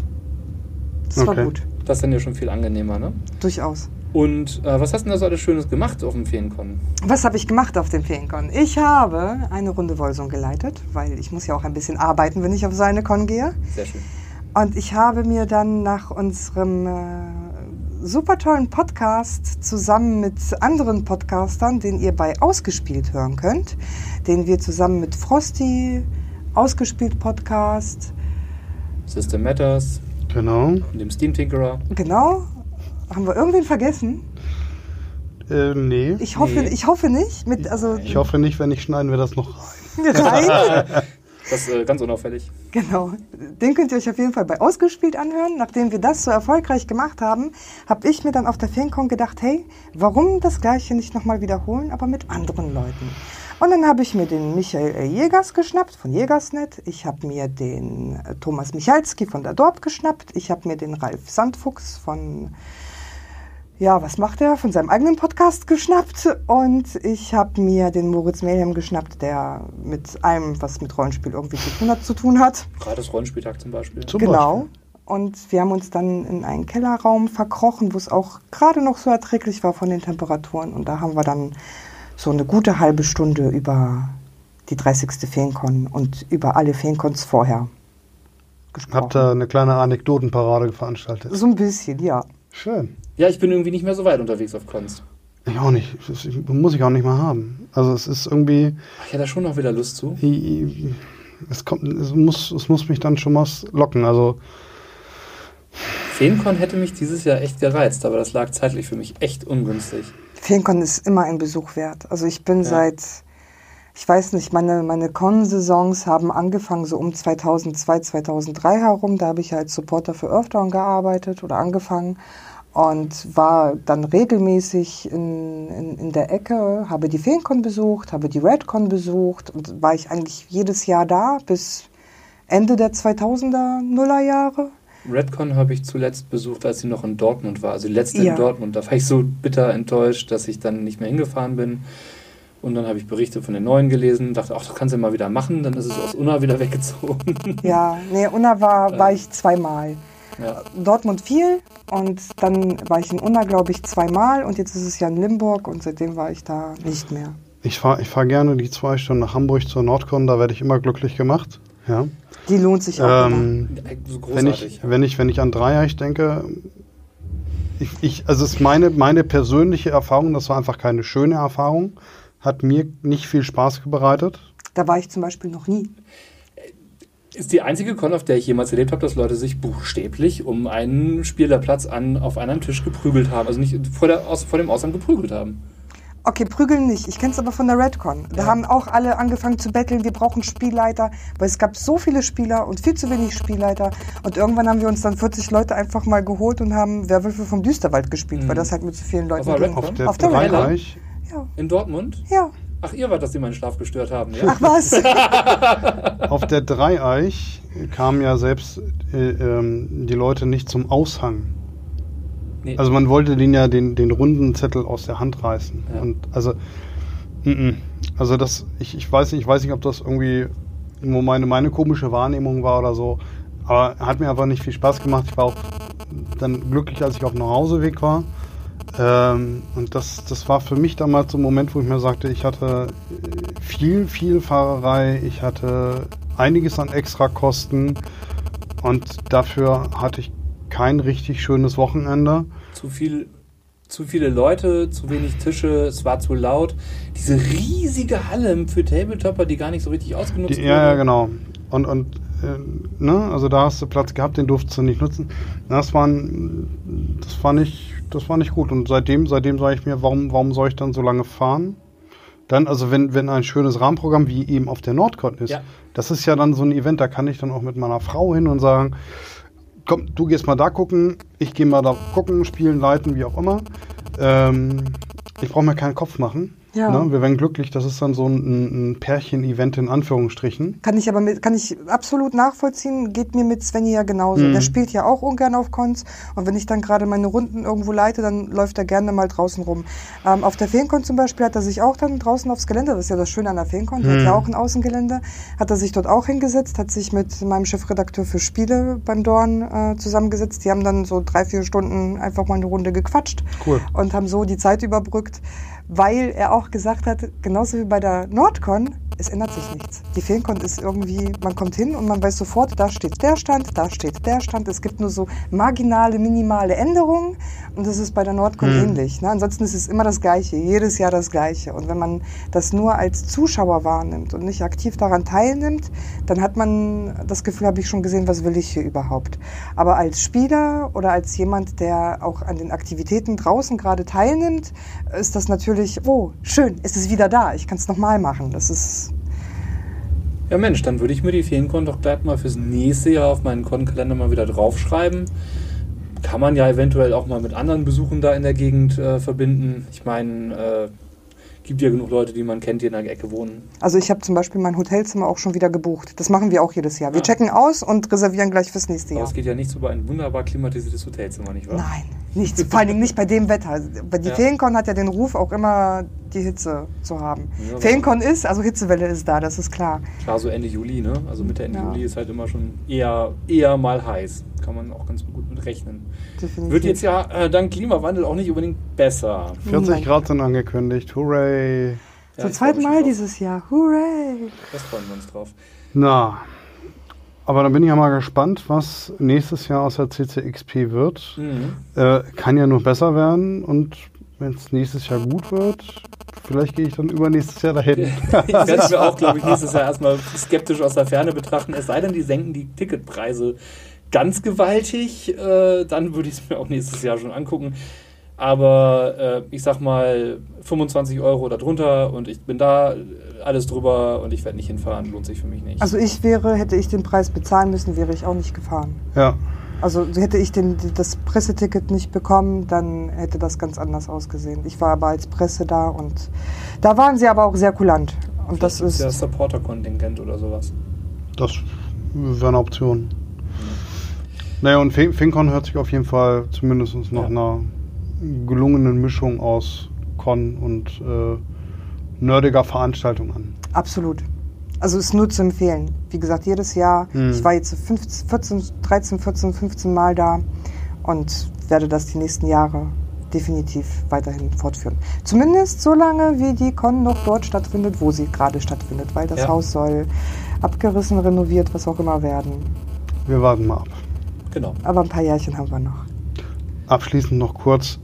Speaker 3: Das war
Speaker 5: Okay.
Speaker 3: gut.
Speaker 1: Das ist dann ja schon viel angenehmer, ne?
Speaker 3: Durchaus.
Speaker 1: Und äh, was hast du denn da so alles Schönes gemacht auf dem Feencon?
Speaker 3: Was habe ich gemacht auf dem Feriencon? Ich habe eine Runde Wolsung geleitet, weil ich muss ja auch ein bisschen arbeiten, wenn ich auf so eine Con gehe.
Speaker 1: Sehr schön.
Speaker 3: Und ich habe mir dann nach unserem äh, super tollen Podcast zusammen mit anderen Podcastern, den ihr bei Ausgespielt hören könnt, den wir zusammen mit Frosty, Ausgespielt Podcast,
Speaker 1: System Matters
Speaker 5: Genau.
Speaker 1: und dem Steam Tinkerer.
Speaker 3: genau, haben wir irgendwen vergessen?
Speaker 5: Äh, nee.
Speaker 3: Ich hoffe,
Speaker 1: Nee.
Speaker 3: ich hoffe nicht. Mit, also
Speaker 5: Ich hoffe nicht, wenn nicht, schneiden wir das noch rein. *laughs*
Speaker 3: rein. *laughs*
Speaker 1: Das ist äh, ganz unauffällig.
Speaker 3: Genau. Den könnt ihr euch auf jeden Fall bei Ausgespielt anhören. Nachdem wir das so erfolgreich gemacht haben, habe ich mir dann auf der FeenCon gedacht, hey, warum das Gleiche nicht nochmal wiederholen, aber mit anderen Leuten? Und dann habe ich mir den Michael. Jägers geschnappt von Jägersnet. Ich habe mir den Thomas Michalski von der Dorp geschnappt. Ich habe mir den Ralf Sandfuchs von ja, was macht er? Von seinem eigenen Podcast geschnappt. Und ich habe mir den Moritz Melhem geschnappt, der mit allem, was mit Rollenspiel irgendwie zu tun hat, zu tun hat.
Speaker 1: Gratis Rollenspieltag zum Beispiel.
Speaker 5: Zum
Speaker 3: genau. Und wir haben uns dann in einen Kellerraum verkrochen, wo es auch gerade noch so erträglich war von den Temperaturen. Und da haben wir dann so eine gute halbe Stunde über die 30. Feencon und über alle Feencons vorher gesprochen.
Speaker 5: Habt ihr eine kleine Anekdotenparade veranstaltet?
Speaker 3: so ein bisschen, ja.
Speaker 5: Schön.
Speaker 1: Ja, ich bin irgendwie nicht mehr so weit unterwegs auf Cons.
Speaker 5: Ich auch nicht. Das muss ich auch nicht mal haben. Also es ist irgendwie,
Speaker 1: Ach, ich hätte da schon noch wieder Lust zu.
Speaker 5: es kommt, es muss, es muss mich dann schon was locken. Also
Speaker 1: FeenCon hätte mich dieses Jahr echt gereizt, aber das lag zeitlich für mich echt ungünstig.
Speaker 3: Feencon ist immer ein Besuch wert. Also ich bin
Speaker 1: Ja.
Speaker 3: seit, ich weiß nicht, meine, meine Con-Saisons haben angefangen so um 2002, 2003 herum. Da habe ich als Supporter für Earthdown gearbeitet oder angefangen und war dann regelmäßig in, in, in der Ecke, habe die Feencon besucht, habe die Redcon besucht und war ich eigentlich jedes Jahr da bis Ende der 2000er Nullerjahre.
Speaker 1: Redcon habe ich zuletzt besucht, als sie noch in Dortmund war. Also die letzte
Speaker 3: Ja.
Speaker 1: in Dortmund. Da war ich so bitter enttäuscht, dass ich dann nicht mehr hingefahren bin. Und dann habe ich Berichte von den Neuen gelesen, dachte, ach, das kannst du mal wieder machen. Dann ist es aus Unna wieder *laughs* weggezogen.
Speaker 3: Ja, nee, Unna war, war ich zweimal.
Speaker 1: Ja.
Speaker 3: Dortmund viel und dann war ich in Unna, glaube ich, zweimal und jetzt ist es ja in Limburg und seitdem war ich da nicht mehr.
Speaker 5: ich fahre ich fahr gerne die zwei Stunden nach Hamburg zur Nordcon, da werde ich immer glücklich gemacht. Ja.
Speaker 3: Die lohnt sich auch.
Speaker 5: Ähm,
Speaker 1: So
Speaker 5: wenn, ich, wenn, ich, wenn ich an Dreieich denke, ich, ich, also es ist meine, meine persönliche Erfahrung, das war einfach keine schöne Erfahrung, hat mir nicht viel Spaß bereitet.
Speaker 3: Da war ich zum Beispiel noch nie.
Speaker 1: Ist die einzige Con, auf der ich jemals erlebt habe, dass Leute sich buchstäblich um einen Spielerplatz an, auf einem Tisch geprügelt haben. Also nicht vor, der, aus, vor dem Ausgang geprügelt haben.
Speaker 3: Okay, prügeln nicht. Ich kenne es aber von der Redcon. Da haben auch alle angefangen zu betteln, wir brauchen Spielleiter, weil es gab so viele Spieler und viel zu wenig Spielleiter. Und irgendwann haben wir uns dann 40 Leute einfach mal geholt und haben Werwölfe vom Düsterwald gespielt, weil das halt mit so vielen Leuten
Speaker 1: der
Speaker 3: ging.
Speaker 5: Auf der,
Speaker 3: Auf der
Speaker 5: Dreieich,
Speaker 3: Ja,
Speaker 1: In Dortmund?
Speaker 3: ja.
Speaker 1: Ach, ihr wart das, die meinen Schlaf gestört haben, ja?
Speaker 3: Ach was? *laughs*
Speaker 5: auf der Dreieich kamen ja selbst äh, ähm, die Leute nicht zum Aushang.
Speaker 1: Nee.
Speaker 5: Also man wollte den ja den, den runden Zettel aus der Hand reißen.
Speaker 1: Ja.
Speaker 5: Und also, mm, mm. also das, ich, ich weiß nicht, ich weiß nicht, ob das irgendwie nur meine, meine komische Wahrnehmung war oder so. Aber hat mir einfach nicht viel Spaß gemacht. Ich war auch dann glücklich, als ich auf dem Nachhauseweg war. Ähm, und das, das war für mich damals so ein Moment, wo ich mir sagte, ich hatte viel, viel Fahrerei, ich hatte einiges an Extrakosten und dafür hatte ich kein richtig schönes Wochenende.
Speaker 1: zu viel, zu viele Leute, zu wenig Tische, es war zu laut. Diese riesige Halle für Tabletopper, die gar nicht so richtig ausgenutzt
Speaker 5: Die, ja, ja, genau. Und, und äh, ne, also da hast du Platz gehabt, den durftest du nicht nutzen. Das war, ein- das war nicht, das war nicht gut. Und seitdem, seitdem sage ich mir, warum, warum soll ich dann so lange fahren? Dann, also wenn, wenn ein schönes Rahmenprogramm wie eben auf der Nordcon ist,
Speaker 1: Ja.
Speaker 5: das ist ja dann so ein Event, da kann ich dann auch mit meiner Frau hin und sagen, komm, du gehst mal da gucken, ich gehe mal da gucken, spielen, leiten, wie auch immer. Ähm, ich brauche mir keinen Kopf machen.
Speaker 3: Ja.
Speaker 5: Ne? Wir werden glücklich, das ist dann so ein, ein Pärchen-Event in Anführungsstrichen.
Speaker 3: Kann ich aber mit, kann ich absolut nachvollziehen, geht mir mit Svenny ja genauso.
Speaker 5: Mhm.
Speaker 3: Der spielt ja auch ungern auf Cons und wenn ich dann gerade meine Runden irgendwo leite, dann läuft er gerne mal draußen rum. Ähm, auf der Feencon zum Beispiel hat er sich auch dann draußen aufs Gelände, das ist ja das Schöne an der Feencon, der hat ja auch ein Außengelände, hat er sich dort auch hingesetzt, hat sich mit meinem Chefredakteur für Spiele beim Dorn äh, zusammengesetzt. Die haben dann so drei, vier Stunden einfach mal eine Runde gequatscht
Speaker 5: Cool.
Speaker 3: und haben so die Zeit überbrückt, weil er auch gesagt hat, genauso wie bei der Nordcon, es ändert sich nichts. Die Feencon ist irgendwie, man kommt hin und man weiß sofort, da steht der Stand, da steht der Stand. Es gibt nur so marginale, minimale Änderungen und das ist bei der Nordcon ähnlich. Ne? Ansonsten ist es immer das Gleiche, jedes Jahr das Gleiche. Und wenn man das nur als Zuschauer wahrnimmt und nicht aktiv daran teilnimmt, dann hat man das Gefühl, habe ich schon gesehen, was will ich hier überhaupt. Aber als Spieler oder als jemand, der auch an den Aktivitäten draußen gerade teilnimmt, ist das natürlich, oh, schön, es ist wieder da, ich kann es nochmal machen. Das ist
Speaker 1: Ja Mensch, dann würde ich mir die Feenkon doch gleich mal fürs nächste Jahr auf meinen Konkalender mal wieder draufschreiben. Kann man ja eventuell auch mal mit anderen Besuchen da in der Gegend äh, verbinden. Ich meine, äh, gibt ja genug Leute, die man kennt, die in der Ecke wohnen.
Speaker 3: Also ich habe zum Beispiel mein Hotelzimmer auch schon wieder gebucht. Das machen wir auch jedes Jahr. Wir
Speaker 1: Ja.
Speaker 3: checken aus und reservieren gleich fürs nächste
Speaker 1: Aber
Speaker 3: Jahr.
Speaker 1: es geht ja nichts über ein wunderbar klimatisiertes Hotelzimmer, nicht wahr?
Speaker 3: Nein, nichts. Vor allen Dingen nicht bei dem Wetter. Bei Die
Speaker 1: Ja.
Speaker 3: Feenkon hat ja den Ruf, auch immer die Hitze zu haben.
Speaker 1: Ja, aber-
Speaker 3: Feenkon ist, also Hitzewelle ist da, das ist klar.
Speaker 1: Klar, so Ende Juli, ne? Also Mitte, Ende
Speaker 3: Ja.
Speaker 1: Juli ist halt immer schon eher, eher mal heiß. Kann man auch ganz gut mit rechnen.
Speaker 3: Definitiv.
Speaker 1: Wird jetzt ja äh, dank Klimawandel auch nicht unbedingt besser.
Speaker 5: 40
Speaker 3: Nein.
Speaker 5: Grad sind angekündigt. Hooray!
Speaker 1: Ja,
Speaker 3: Zum zweiten Mal
Speaker 1: drauf.
Speaker 3: dieses Jahr. Hooray!
Speaker 1: Das freuen wir uns drauf.
Speaker 5: Na, aber dann bin ich ja mal gespannt, was nächstes Jahr aus der CCXP wird.
Speaker 1: Mhm.
Speaker 5: Äh, kann ja nur besser werden und wenn es nächstes Jahr gut wird, vielleicht gehe ich dann übernächstes Jahr dahin. *laughs*
Speaker 1: Ich werde es mir auch, glaube ich, nächstes Jahr erstmal skeptisch aus der Ferne betrachten. Es sei denn, die senken die Ticketpreise ganz gewaltig. Äh, dann würde ich es mir auch nächstes Jahr schon angucken. Aber äh, ich sag mal 25 Euro oder drunter und ich bin da, äh, alles drüber und ich werde nicht hinfahren. Lohnt sich für mich nicht.
Speaker 3: Also ich wäre, hätte ich den Preis bezahlen müssen, wäre ich auch nicht gefahren.
Speaker 5: ja,
Speaker 3: Also hätte ich den, das Presseticket nicht bekommen, dann hätte das ganz anders ausgesehen. Ich war aber als Presse da und da waren sie aber auch sehr kulant. Und das
Speaker 1: Vielleicht
Speaker 3: ist,
Speaker 1: gibt's ja Supporter-Kontingent oder sowas.
Speaker 5: das wäre eine Option. Naja, und Fin- FinCon hört sich auf jeden Fall zumindest nach
Speaker 1: Ja.
Speaker 5: einer gelungenen Mischung aus Con und äh, nerdiger Veranstaltung an.
Speaker 3: absolut. Also ist nur zu empfehlen. Wie gesagt, jedes Jahr.
Speaker 5: Hm.
Speaker 3: Ich war jetzt 15, 14, 13, 14, 15 Mal da und werde das die nächsten Jahre definitiv weiterhin fortführen. Zumindest so lange, wie die Con noch dort stattfindet, wo sie gerade stattfindet, weil das
Speaker 1: Ja.
Speaker 3: Haus soll abgerissen, renoviert, was auch immer werden.
Speaker 5: Wir warten mal ab.
Speaker 1: Genau.
Speaker 3: Aber ein paar Jährchen haben wir noch.
Speaker 5: Abschließend noch kurz,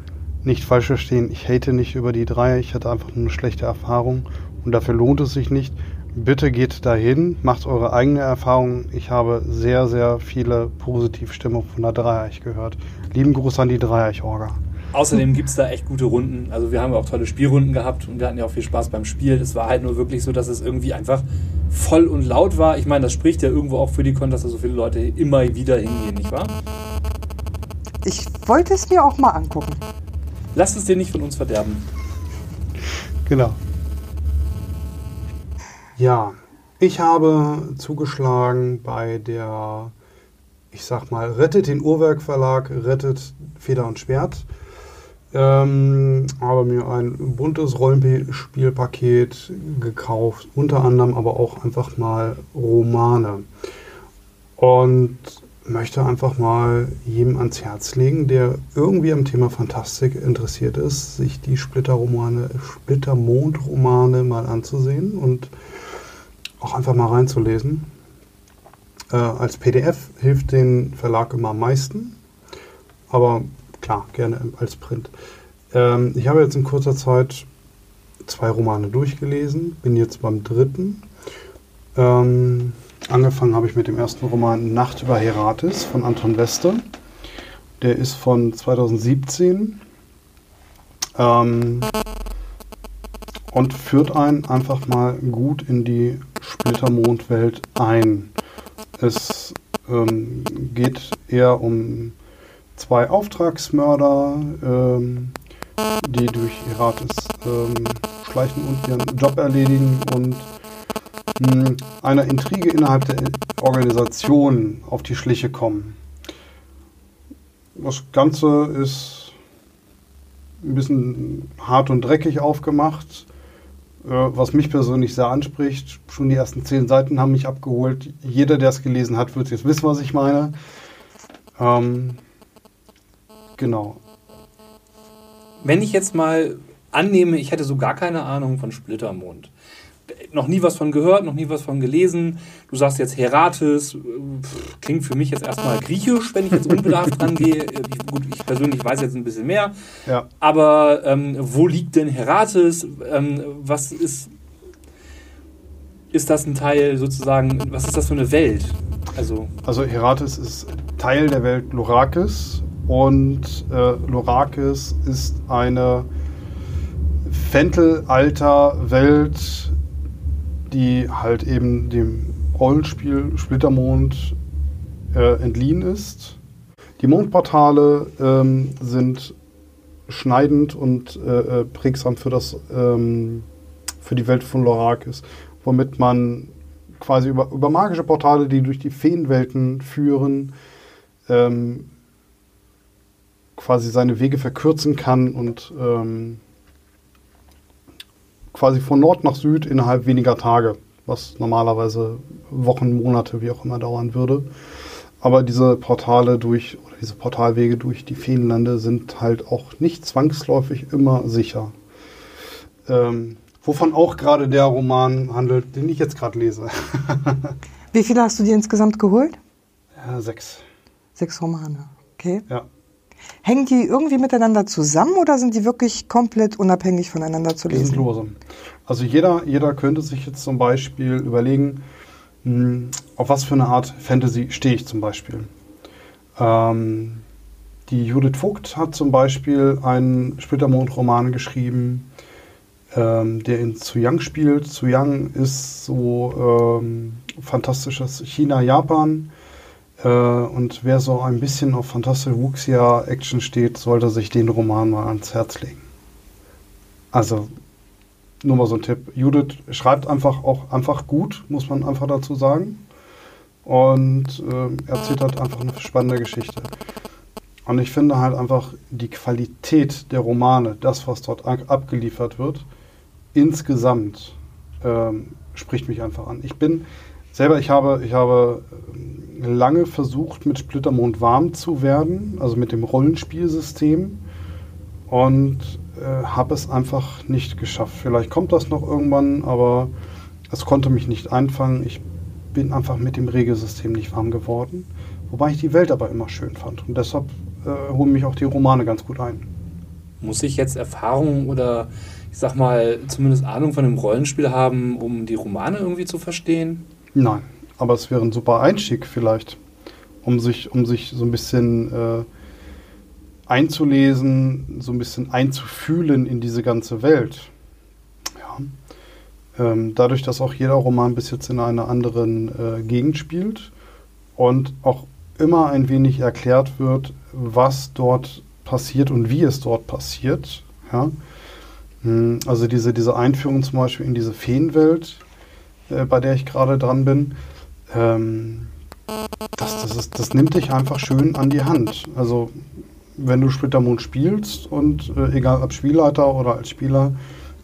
Speaker 5: nicht falsch verstehen, ich hate nicht über die drei, ich hatte einfach nur eine schlechte Erfahrung und dafür lohnt es sich nicht. Bitte geht dahin, macht eure eigene Erfahrung. Ich habe sehr, sehr viele Positivstimmen von der Dreieich gehört. Lieben Gruß an die Dreieich-Orga.
Speaker 1: Außerdem gibt es da echt gute Runden. Also wir haben ja auch tolle Spielrunden gehabt und wir hatten ja auch viel Spaß beim Spiel. Es war halt nur wirklich so, dass es irgendwie einfach voll und laut war. Ich meine, das spricht ja irgendwo auch für die Con, dass da so viele Leute immer wieder hingehen, nicht wahr?
Speaker 3: Ich wollte es mir auch mal angucken.
Speaker 1: Lass es dir nicht von uns verderben.
Speaker 5: Genau. Ja, ich habe zugeschlagen bei der, ich sag mal, Rettet den Uhrwerk Verlag, Rettet Feder und Schwert. Ähm, habe mir ein buntes Rollenspielpaket gekauft, unter anderem aber auch einfach mal Romane. Und möchte einfach mal jedem ans Herz legen, der irgendwie am Thema Fantastik interessiert ist, sich die Splitterromane, Splittermond-Romane mal anzusehen und auch einfach mal reinzulesen. Äh, als PDF hilft den Verlag immer am meisten, aber klar, gerne als Print. Ähm, ich habe jetzt in kurzer Zeit zwei Romane durchgelesen, bin jetzt beim dritten. Ähm, angefangen habe ich mit dem ersten Roman Nacht über Heratis von Anton Wester. Der ist von 2017 ähm, und führt einen einfach mal gut in die Splittermondwelt ein. Es ähm, geht eher um zwei Auftragsmörder, ähm, die durch Heratis ähm, schleichen und ihren Job erledigen und einer Intrige innerhalb der Organisation auf die Schliche kommen. Das Ganze ist ein bisschen hart und dreckig aufgemacht, äh, was mich persönlich sehr anspricht. Schon die ersten zehn Seiten haben mich abgeholt. Jeder, der es gelesen hat, wird jetzt wissen, was ich meine. Ähm, genau.
Speaker 1: Wenn ich jetzt mal annehme, ich hätte so gar keine Ahnung von Splittermond. Noch nie was von gehört, noch nie was von gelesen. Du sagst jetzt Heratis, äh, pff, klingt für mich jetzt erstmal griechisch, wenn ich jetzt unbedarft *laughs* rangehe. Ich, gut, ich persönlich weiß jetzt ein bisschen mehr.
Speaker 5: Ja.
Speaker 1: Aber ähm, wo liegt denn Heratis? Ähm, was ist. Ist das ein Teil sozusagen, was ist das für eine Welt? Also,
Speaker 5: Also Heratis ist Teil der Welt Lorakis und äh, Lorakis ist eine Fentelalter-Welt, die halt eben dem Rollenspiel Splittermond äh, entliehen ist. Die Mondportale ähm, sind schneidend und äh, äh, prägsam für, das, ähm, für die Welt von Lorakis, womit man quasi über, über magische Portale, die durch die Feenwelten führen, ähm, quasi seine Wege verkürzen kann und ähm, quasi von Nord nach Süd innerhalb weniger Tage, was normalerweise Wochen, Monate, wie auch immer dauern würde. Aber diese Portale durch, oder diese Portalwege durch die Feenlande sind halt auch nicht zwangsläufig immer sicher. Ähm, wovon auch gerade der Roman handelt, den ich jetzt gerade lese. *laughs*
Speaker 3: Wie viele hast du dir insgesamt geholt?
Speaker 5: ja, sechs.
Speaker 3: Sechs Romane. Okay.
Speaker 5: Ja.
Speaker 3: Hängen die irgendwie miteinander zusammen oder sind die wirklich komplett unabhängig voneinander zu
Speaker 5: Die sind
Speaker 3: lesen?
Speaker 5: lose. Also jeder, jeder könnte sich jetzt zum Beispiel überlegen, mh, auf was für eine Art Fantasy stehe ich zum Beispiel. Ähm, die Judith Vogt hat zum Beispiel einen Splittermond-Roman geschrieben, ähm, der in Zuyang spielt. Zuyang ist so ähm, fantastisches China-Japan. Äh, und wer so ein bisschen auf fantastische Wuxia-Action steht, sollte sich den Roman mal ans Herz legen. Also nur mal so ein Tipp. Judith schreibt einfach auch einfach gut, muss man einfach dazu sagen. Und ähm, erzählt halt einfach eine spannende Geschichte. Und ich finde halt einfach die Qualität der Romane, das, was dort ab- abgeliefert wird, insgesamt ähm, spricht mich einfach an. Ich bin selber, ich habe, ich habe ähm, lange versucht, mit Splittermond warm zu werden, also mit dem Rollenspielsystem und äh, habe es einfach nicht geschafft. Vielleicht kommt das noch irgendwann, aber es konnte mich nicht einfangen. Ich bin einfach mit dem Regelsystem nicht warm geworden, wobei ich die Welt aber immer schön fand und deshalb äh, holen mich auch die Romane ganz gut ein.
Speaker 1: Muss ich jetzt Erfahrung oder ich sag mal zumindest Ahnung von dem Rollenspiel haben, um die Romane irgendwie zu verstehen?
Speaker 5: Nein, aber es wäre ein super Einstieg vielleicht, um sich, um sich so ein bisschen äh, einzulesen, so ein bisschen einzufühlen in diese ganze Welt. Ja. Ähm, dadurch, dass auch jeder Roman bis jetzt in einer anderen äh, Gegend spielt und auch immer ein wenig erklärt wird, was dort passiert und wie es dort passiert. Ja. Hm, Also diese, diese Einführung zum Beispiel in diese Feenwelt, äh, bei der ich gerade dran bin, ähm, das, das, ist, das nimmt dich einfach schön an die Hand. Also wenn du Splittermond spielst und äh, egal ob Spielleiter oder als Spieler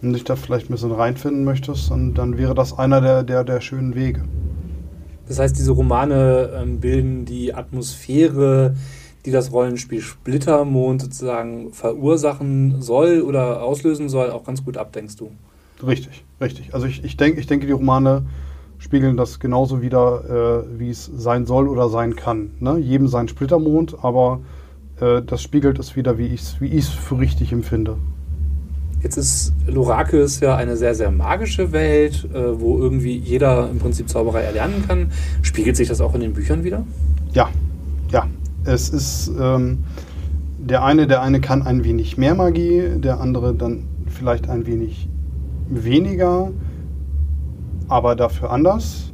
Speaker 5: und dich da vielleicht ein bisschen reinfinden möchtest, dann, dann wäre das einer der, der, der schönen Wege.
Speaker 1: Das heißt, diese Romane ähm, bilden die Atmosphäre, die das Rollenspiel Splittermond sozusagen verursachen soll oder auslösen soll, auch ganz gut ab, denkst du?
Speaker 5: Richtig, richtig. Also ich, ich, denk, ich denke, die Romane spiegeln das genauso wieder, äh, wie es sein soll oder sein kann. Ne? Jedem sein Splittermond, aber äh, das spiegelt es wieder, wie ich es wie ich's für richtig empfinde.
Speaker 1: Jetzt ist Lorakis ja eine sehr, sehr magische Welt, äh, wo irgendwie jeder im Prinzip Zauberei erlernen kann. Spiegelt sich das auch in den Büchern wieder?
Speaker 5: Ja, ja. Es ist ähm, der eine, der eine kann ein wenig mehr Magie, der andere dann vielleicht ein wenig weniger, aber dafür anders.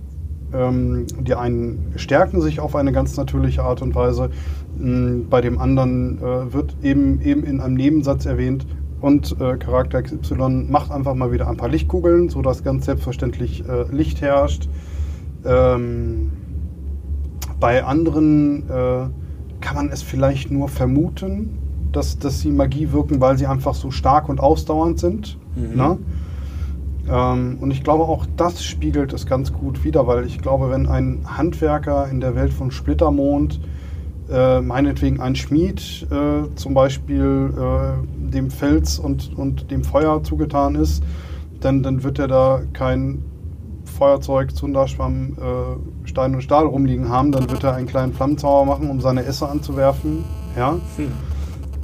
Speaker 5: Ähm, die einen stärken sich auf eine ganz natürliche Art und Weise. Ähm, bei dem anderen äh, wird eben, eben in einem Nebensatz erwähnt, und äh, Charakter XY macht einfach mal wieder ein paar Lichtkugeln, sodass ganz selbstverständlich äh, Licht herrscht. Ähm, bei anderen äh, kann man es vielleicht nur vermuten, dass, dass sie Magie wirken, weil sie einfach so stark und ausdauernd sind.
Speaker 1: Mhm.
Speaker 5: Ne? Ähm, und ich glaube, auch das spiegelt es ganz gut wider, weil ich glaube, wenn ein Handwerker in der Welt von Splittermond, äh, meinetwegen ein Schmied äh, zum Beispiel äh, dem Fels und, und dem Feuer zugetan ist, dann, dann wird er da kein Feuerzeug, Zunderschwamm, äh, Stein und Stahl rumliegen haben, dann wird er einen kleinen Flammenzauber machen, um seine Esse anzuwerfen. Ja?
Speaker 1: Hm.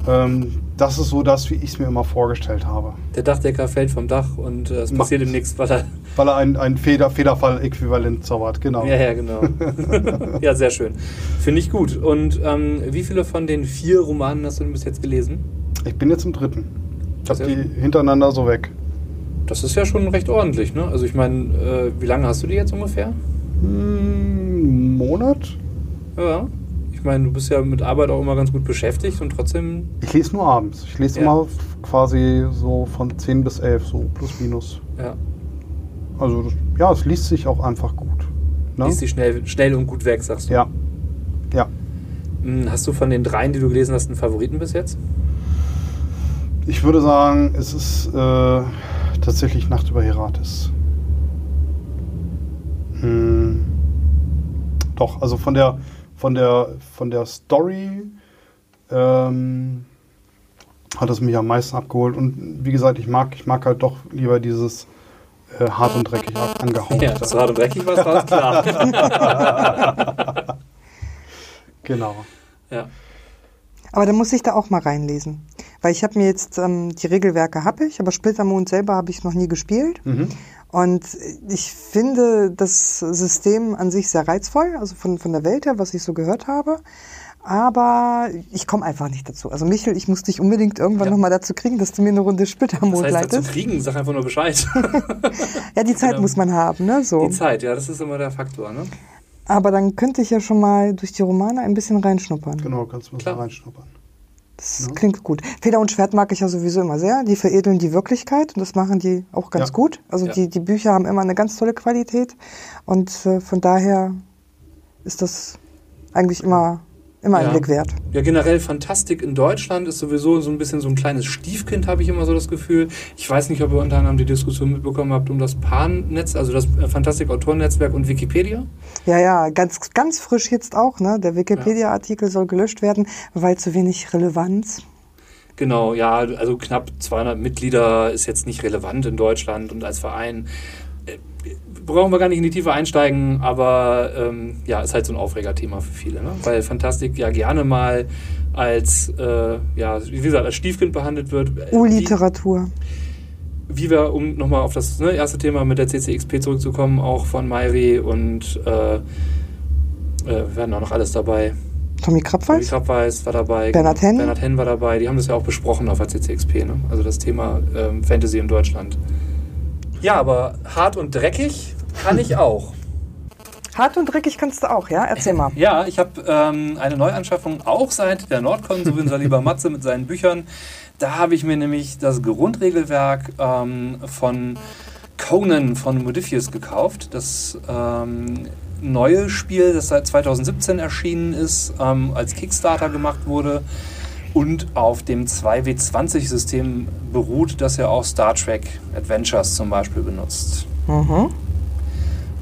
Speaker 5: Ähm, das ist so das, wie ich es mir immer vorgestellt habe.
Speaker 1: Der Dachdecker fällt vom Dach und äh, es passiert demnächst, weil er.
Speaker 5: Weil er ein, ein Feder, Federfall-Äquivalent zaubert, genau.
Speaker 1: Ja, ja, genau. *laughs* ja, sehr schön. Finde ich gut. Und ähm, wie viele von den vier Romanen hast du denn bis jetzt gelesen?
Speaker 5: Ich bin jetzt im dritten. Ich habe die hintereinander so weg.
Speaker 1: Das ist ja schon recht ordentlich, ne? Also ich meine, äh, wie lange hast du die jetzt ungefähr?
Speaker 5: Hm, Monat?
Speaker 1: Ja. Ich meine, du bist ja mit Arbeit auch immer ganz gut beschäftigt und trotzdem.
Speaker 5: Ich lese nur abends. Ich lese
Speaker 1: Ja.
Speaker 5: immer quasi so von 10 bis 11, so plus minus.
Speaker 1: Ja.
Speaker 5: Also das, ja, es liest sich auch einfach gut. Ne?
Speaker 1: Liest die schnell, schnell und gut weg, sagst du.
Speaker 5: Ja. Ja.
Speaker 1: Hm, Hast du von den dreien, die du gelesen hast, einen Favoriten bis jetzt?
Speaker 5: Ich würde sagen, es ist äh, tatsächlich Nacht über Herates. Hm. Doch, also von der von der von der Story ähm, hat es mich am meisten abgeholt und wie gesagt, ich mag ich mag halt doch lieber dieses äh, hart und dreckig angehaucht.
Speaker 1: Ja, das hart und dreckig war alles klar. *laughs*
Speaker 5: Genau.
Speaker 1: ja.
Speaker 3: Aber da muss ich da auch mal reinlesen. Weil ich habe mir jetzt, ähm, die Regelwerke habe ich, aber Splittermond selber habe ich noch nie gespielt.
Speaker 5: Mhm.
Speaker 3: Und ich finde das System an sich sehr reizvoll, also von, von der Welt her, was ich so gehört habe. Aber ich komme einfach nicht dazu. Also Michel, ich muss dich unbedingt irgendwann
Speaker 1: Ja.
Speaker 3: noch mal dazu kriegen, dass du mir eine Runde
Speaker 1: Das
Speaker 3: Splittermond
Speaker 1: heißt, dazu
Speaker 3: leitest.
Speaker 1: kriegen, sag einfach nur Bescheid. *laughs*
Speaker 3: Ja, die Zeit
Speaker 1: Genau.
Speaker 3: muss man haben, ne? So.
Speaker 1: Die Zeit, ja, das ist immer der Faktor, ne?
Speaker 3: Aber dann könnte ich ja schon mal durch die Romane ein bisschen reinschnuppern.
Speaker 5: Genau, kannst du mal
Speaker 1: Klar.
Speaker 5: reinschnuppern.
Speaker 3: Das
Speaker 5: Ja.
Speaker 3: klingt gut. Feder und Schwert mag ich ja sowieso immer sehr. Die veredeln die Wirklichkeit und das machen die auch ganz
Speaker 5: Ja.
Speaker 3: gut. Also
Speaker 1: Ja.
Speaker 3: die, die Bücher haben immer eine ganz tolle Qualität und äh, von daher ist das eigentlich immer, immer
Speaker 1: Ja.
Speaker 3: ein Blick wert.
Speaker 1: Ja, generell Fantastik in Deutschland ist sowieso so ein bisschen so ein kleines Stiefkind, habe ich immer so das Gefühl. Ich weiß nicht, ob ihr unter anderem die Diskussion mitbekommen habt um das PAN-Netz, also das äh, Fantastik-Autorennetzwerk und Wikipedia.
Speaker 3: Ja, ja, ganz, ganz frisch jetzt auch. Ne? Der Wikipedia-Artikel soll gelöscht werden, weil zu wenig Relevanz.
Speaker 1: Genau, ja, also knapp 200 Mitglieder ist jetzt nicht relevant in Deutschland und als Verein brauchen wir gar nicht in die Tiefe einsteigen, aber ähm, ja, ist halt so ein Aufregerthema für viele, ne? weil Fantastik ja gerne mal als, äh, ja, wie gesagt, als Stiefkind behandelt wird. Äh,
Speaker 3: U-Literatur.
Speaker 1: wie wir, um nochmal auf das ne, erste Thema mit der CCXP zurückzukommen, auch von Mairi und äh, äh, wir hatten auch noch alles dabei.
Speaker 3: Tommy Krabweis?
Speaker 1: Krabweis war dabei.
Speaker 3: Bernhard
Speaker 1: genau.
Speaker 3: Henn?
Speaker 1: Bernhard Henn war dabei. Die haben das ja auch besprochen auf der CCXP, ne? Also das Thema ähm, Fantasy in Deutschland. Ja, aber hart und dreckig kann ich auch.
Speaker 3: Hart und dreckig kannst du auch, ja? Erzähl mal.
Speaker 1: Ja, ich habe ähm, eine Neuanschaffung auch seit der Nordcon, so wie unser lieber Matze mit seinen Büchern. Da habe ich mir nämlich das Grundregelwerk ähm, von Conan von Modifius gekauft. Das ähm, neue Spiel, das seit 2017 erschienen ist, ähm, als Kickstarter gemacht wurde und auf dem 2W20-System beruht, das ja auch Star Trek Adventures zum Beispiel benutzt.
Speaker 3: Mhm.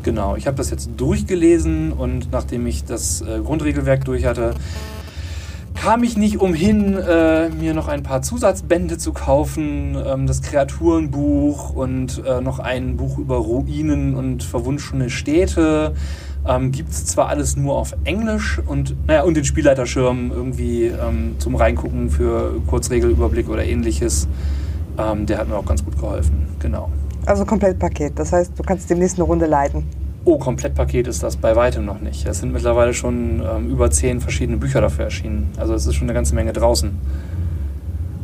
Speaker 1: Genau, ich habe das jetzt durchgelesen und nachdem ich das äh, Grundregelwerk durch hatte, kam ich nicht umhin, äh, mir noch ein paar Zusatzbände zu kaufen, ähm, das Kreaturenbuch und äh, noch ein Buch über Ruinen und verwunschene Städte. Ähm, Gibt es zwar alles nur auf Englisch und, naja, und den Spielleiterschirm irgendwie ähm, zum Reingucken für Kurzregelüberblick oder ähnliches. Ähm, der hat mir auch ganz gut geholfen, genau.
Speaker 3: Also Komplettpaket. Das heißt, du kannst demnächst eine Runde leiten.
Speaker 1: Oh, Komplettpaket ist das bei weitem noch nicht. Es sind mittlerweile schon ähm, über zehn verschiedene Bücher dafür erschienen. Also es ist schon eine ganze Menge draußen.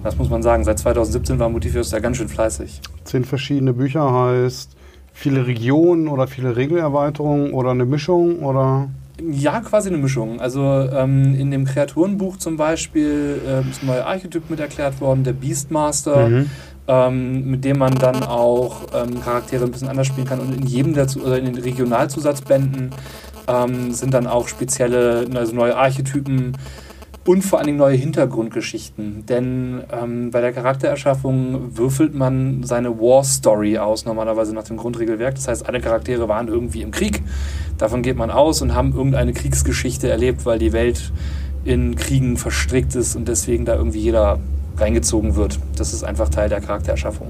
Speaker 1: Das muss man sagen. Seit 2017 war Motivius ja ganz schön fleißig.
Speaker 5: Zehn verschiedene Bücher heißt viele Regionen oder viele Regelerweiterungen oder eine Mischung oder
Speaker 1: Ja, quasi eine Mischung. Also ähm, in dem Kreaturenbuch zum Beispiel ähm, ist ein neuer Archetyp mit erklärt worden, der Beastmaster.
Speaker 5: Mhm.
Speaker 1: Ähm, mit dem man dann auch ähm, Charaktere ein bisschen anders spielen kann. Und in jedem der oder in den Regionalzusatzbänden ähm, sind dann auch spezielle, also neue Archetypen und vor allen Dingen neue Hintergrundgeschichten. Denn ähm, bei der Charaktererschaffung würfelt man seine War Story aus, normalerweise nach dem Grundregelwerk. Das heißt, alle Charaktere waren irgendwie im Krieg. Davon geht man aus und haben irgendeine Kriegsgeschichte erlebt, weil die Welt in Kriegen verstrickt ist und deswegen da irgendwie jeder reingezogen wird. Das ist einfach Teil der Charaktererschaffung.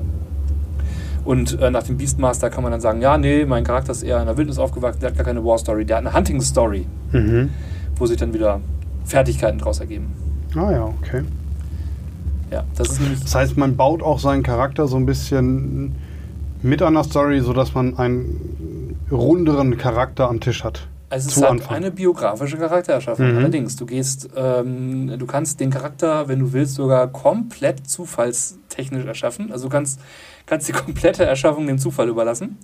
Speaker 1: Und äh, nach dem Beastmaster kann man dann sagen, ja, nee, mein Charakter ist eher in der Wildnis aufgewachsen, der hat gar keine War Story, der hat eine Hunting Story,
Speaker 5: Mhm.
Speaker 1: wo sich dann wieder Fertigkeiten daraus ergeben.
Speaker 5: Ah ja, okay.
Speaker 1: Ja, das
Speaker 5: Das heißt, man baut auch seinen Charakter so ein bisschen mit einer Story, sodass man einen runderen Charakter am Tisch hat.
Speaker 1: Also es ist halt
Speaker 5: Anfang.
Speaker 1: eine biografische Charaktererschaffung.
Speaker 5: Mhm.
Speaker 1: Allerdings, du gehst, ähm, du kannst den Charakter, wenn du willst, sogar komplett zufallstechnisch erschaffen. Also du kannst, kannst die *laughs* komplette Erschaffung dem Zufall überlassen.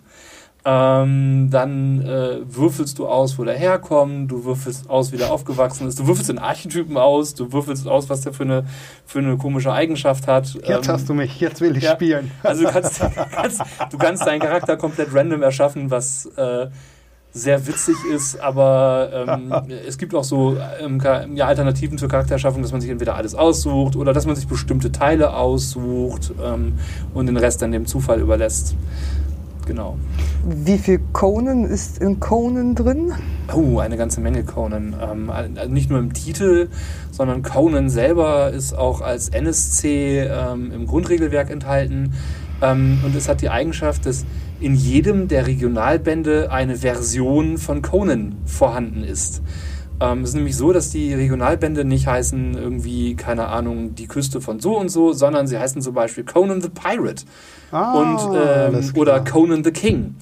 Speaker 1: Ähm, dann äh, würfelst du aus, wo der herkommt, du würfelst aus, wie der aufgewachsen ist, du würfelst den Archetypen aus, du würfelst aus, was der für eine, für eine komische Eigenschaft hat.
Speaker 5: Jetzt
Speaker 1: Ähm,
Speaker 5: hast du mich, jetzt will ich
Speaker 1: ja,
Speaker 5: spielen.
Speaker 1: Also du kannst, *laughs* kannst, du kannst deinen Charakter komplett random erschaffen, was äh, sehr witzig ist, aber ähm, *laughs* es gibt auch so ähm, ja, Alternativen zur Charaktererschaffung, dass man sich entweder alles aussucht oder dass man sich bestimmte Teile aussucht ähm, und den Rest dann dem Zufall überlässt. Genau.
Speaker 3: Wie viel Conan ist in Conan drin?
Speaker 1: Oh, eine ganze Menge Conan. Ähm, also nicht nur im Titel, sondern Conan selber ist auch als NSC ähm, im Grundregelwerk enthalten. Ähm, und es hat die Eigenschaft, dass in jedem der Regionalbände eine Version von Conan vorhanden ist. Ähm, es ist nämlich so, dass die Regionalbände nicht heißen irgendwie, keine Ahnung, die Küste von so und so, sondern sie heißen zum Beispiel Conan the Pirate
Speaker 5: Ah,
Speaker 1: und ähm, oder Conan the King.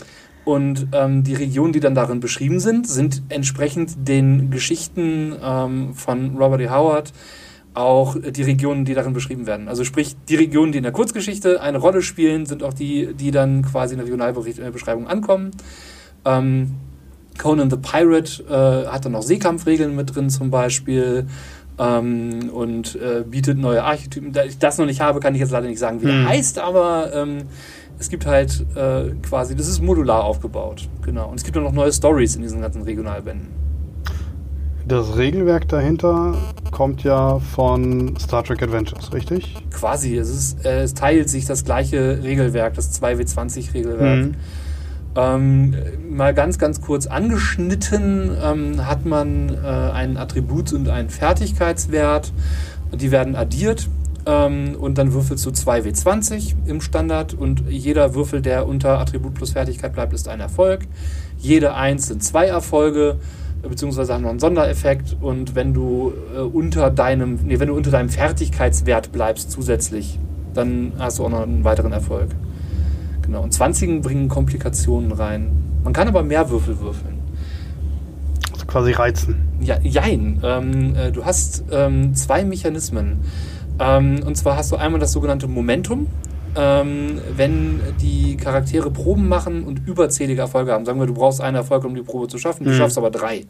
Speaker 1: Und ähm, die Regionen, die dann darin beschrieben sind, sind entsprechend den Geschichten ähm, von Robert E. Howard auch die Regionen, die darin beschrieben werden. Also sprich, die Regionen, die in der Kurzgeschichte eine Rolle spielen, sind auch die, die dann quasi in der Regionalbeschreibung ankommen. Ähm, Conan the Pirate äh, hat dann noch Seekampfregeln mit drin zum Beispiel ähm, und äh, bietet neue Archetypen. Da ich das noch nicht habe, kann ich jetzt leider nicht sagen, wie
Speaker 5: Hm.
Speaker 1: heißt, aber ähm, es gibt halt äh, quasi, das ist modular aufgebaut. Genau. Und es gibt auch noch neue Stories in diesen ganzen Regionalbänden.
Speaker 5: Das Regelwerk dahinter kommt ja von Star Trek Adventures, richtig?
Speaker 1: Quasi, es, ist, äh, es teilt sich das gleiche Regelwerk, das 2W20-Regelwerk.
Speaker 5: Mhm.
Speaker 1: Ähm, mal ganz, ganz kurz angeschnitten ähm, hat man äh, einen Attributs- und einen Fertigkeitswert. Die werden addiert ähm, und dann würfelst du 2W20 im Standard und jeder Würfel, der unter Attribut plus Fertigkeit bleibt, ist ein Erfolg. Jede Eins sind zwei Erfolge beziehungsweise haben noch einen Sondereffekt und wenn du äh, unter deinem, nee, wenn du unter deinem Fertigkeitswert bleibst zusätzlich, dann hast du auch noch einen weiteren Erfolg. Genau. Und 20 bringen Komplikationen rein. Man kann aber mehr Würfel würfeln.
Speaker 5: Also quasi reizen.
Speaker 1: Ja, jein. Ähm, äh, du hast ähm, zwei Mechanismen. Ähm, und zwar hast du einmal das sogenannte Momentum. Ähm, wenn die Charaktere Proben machen und überzählige Erfolge haben, sagen wir, du brauchst einen Erfolg, um die Probe zu schaffen, du
Speaker 5: Mhm.
Speaker 1: schaffst aber drei.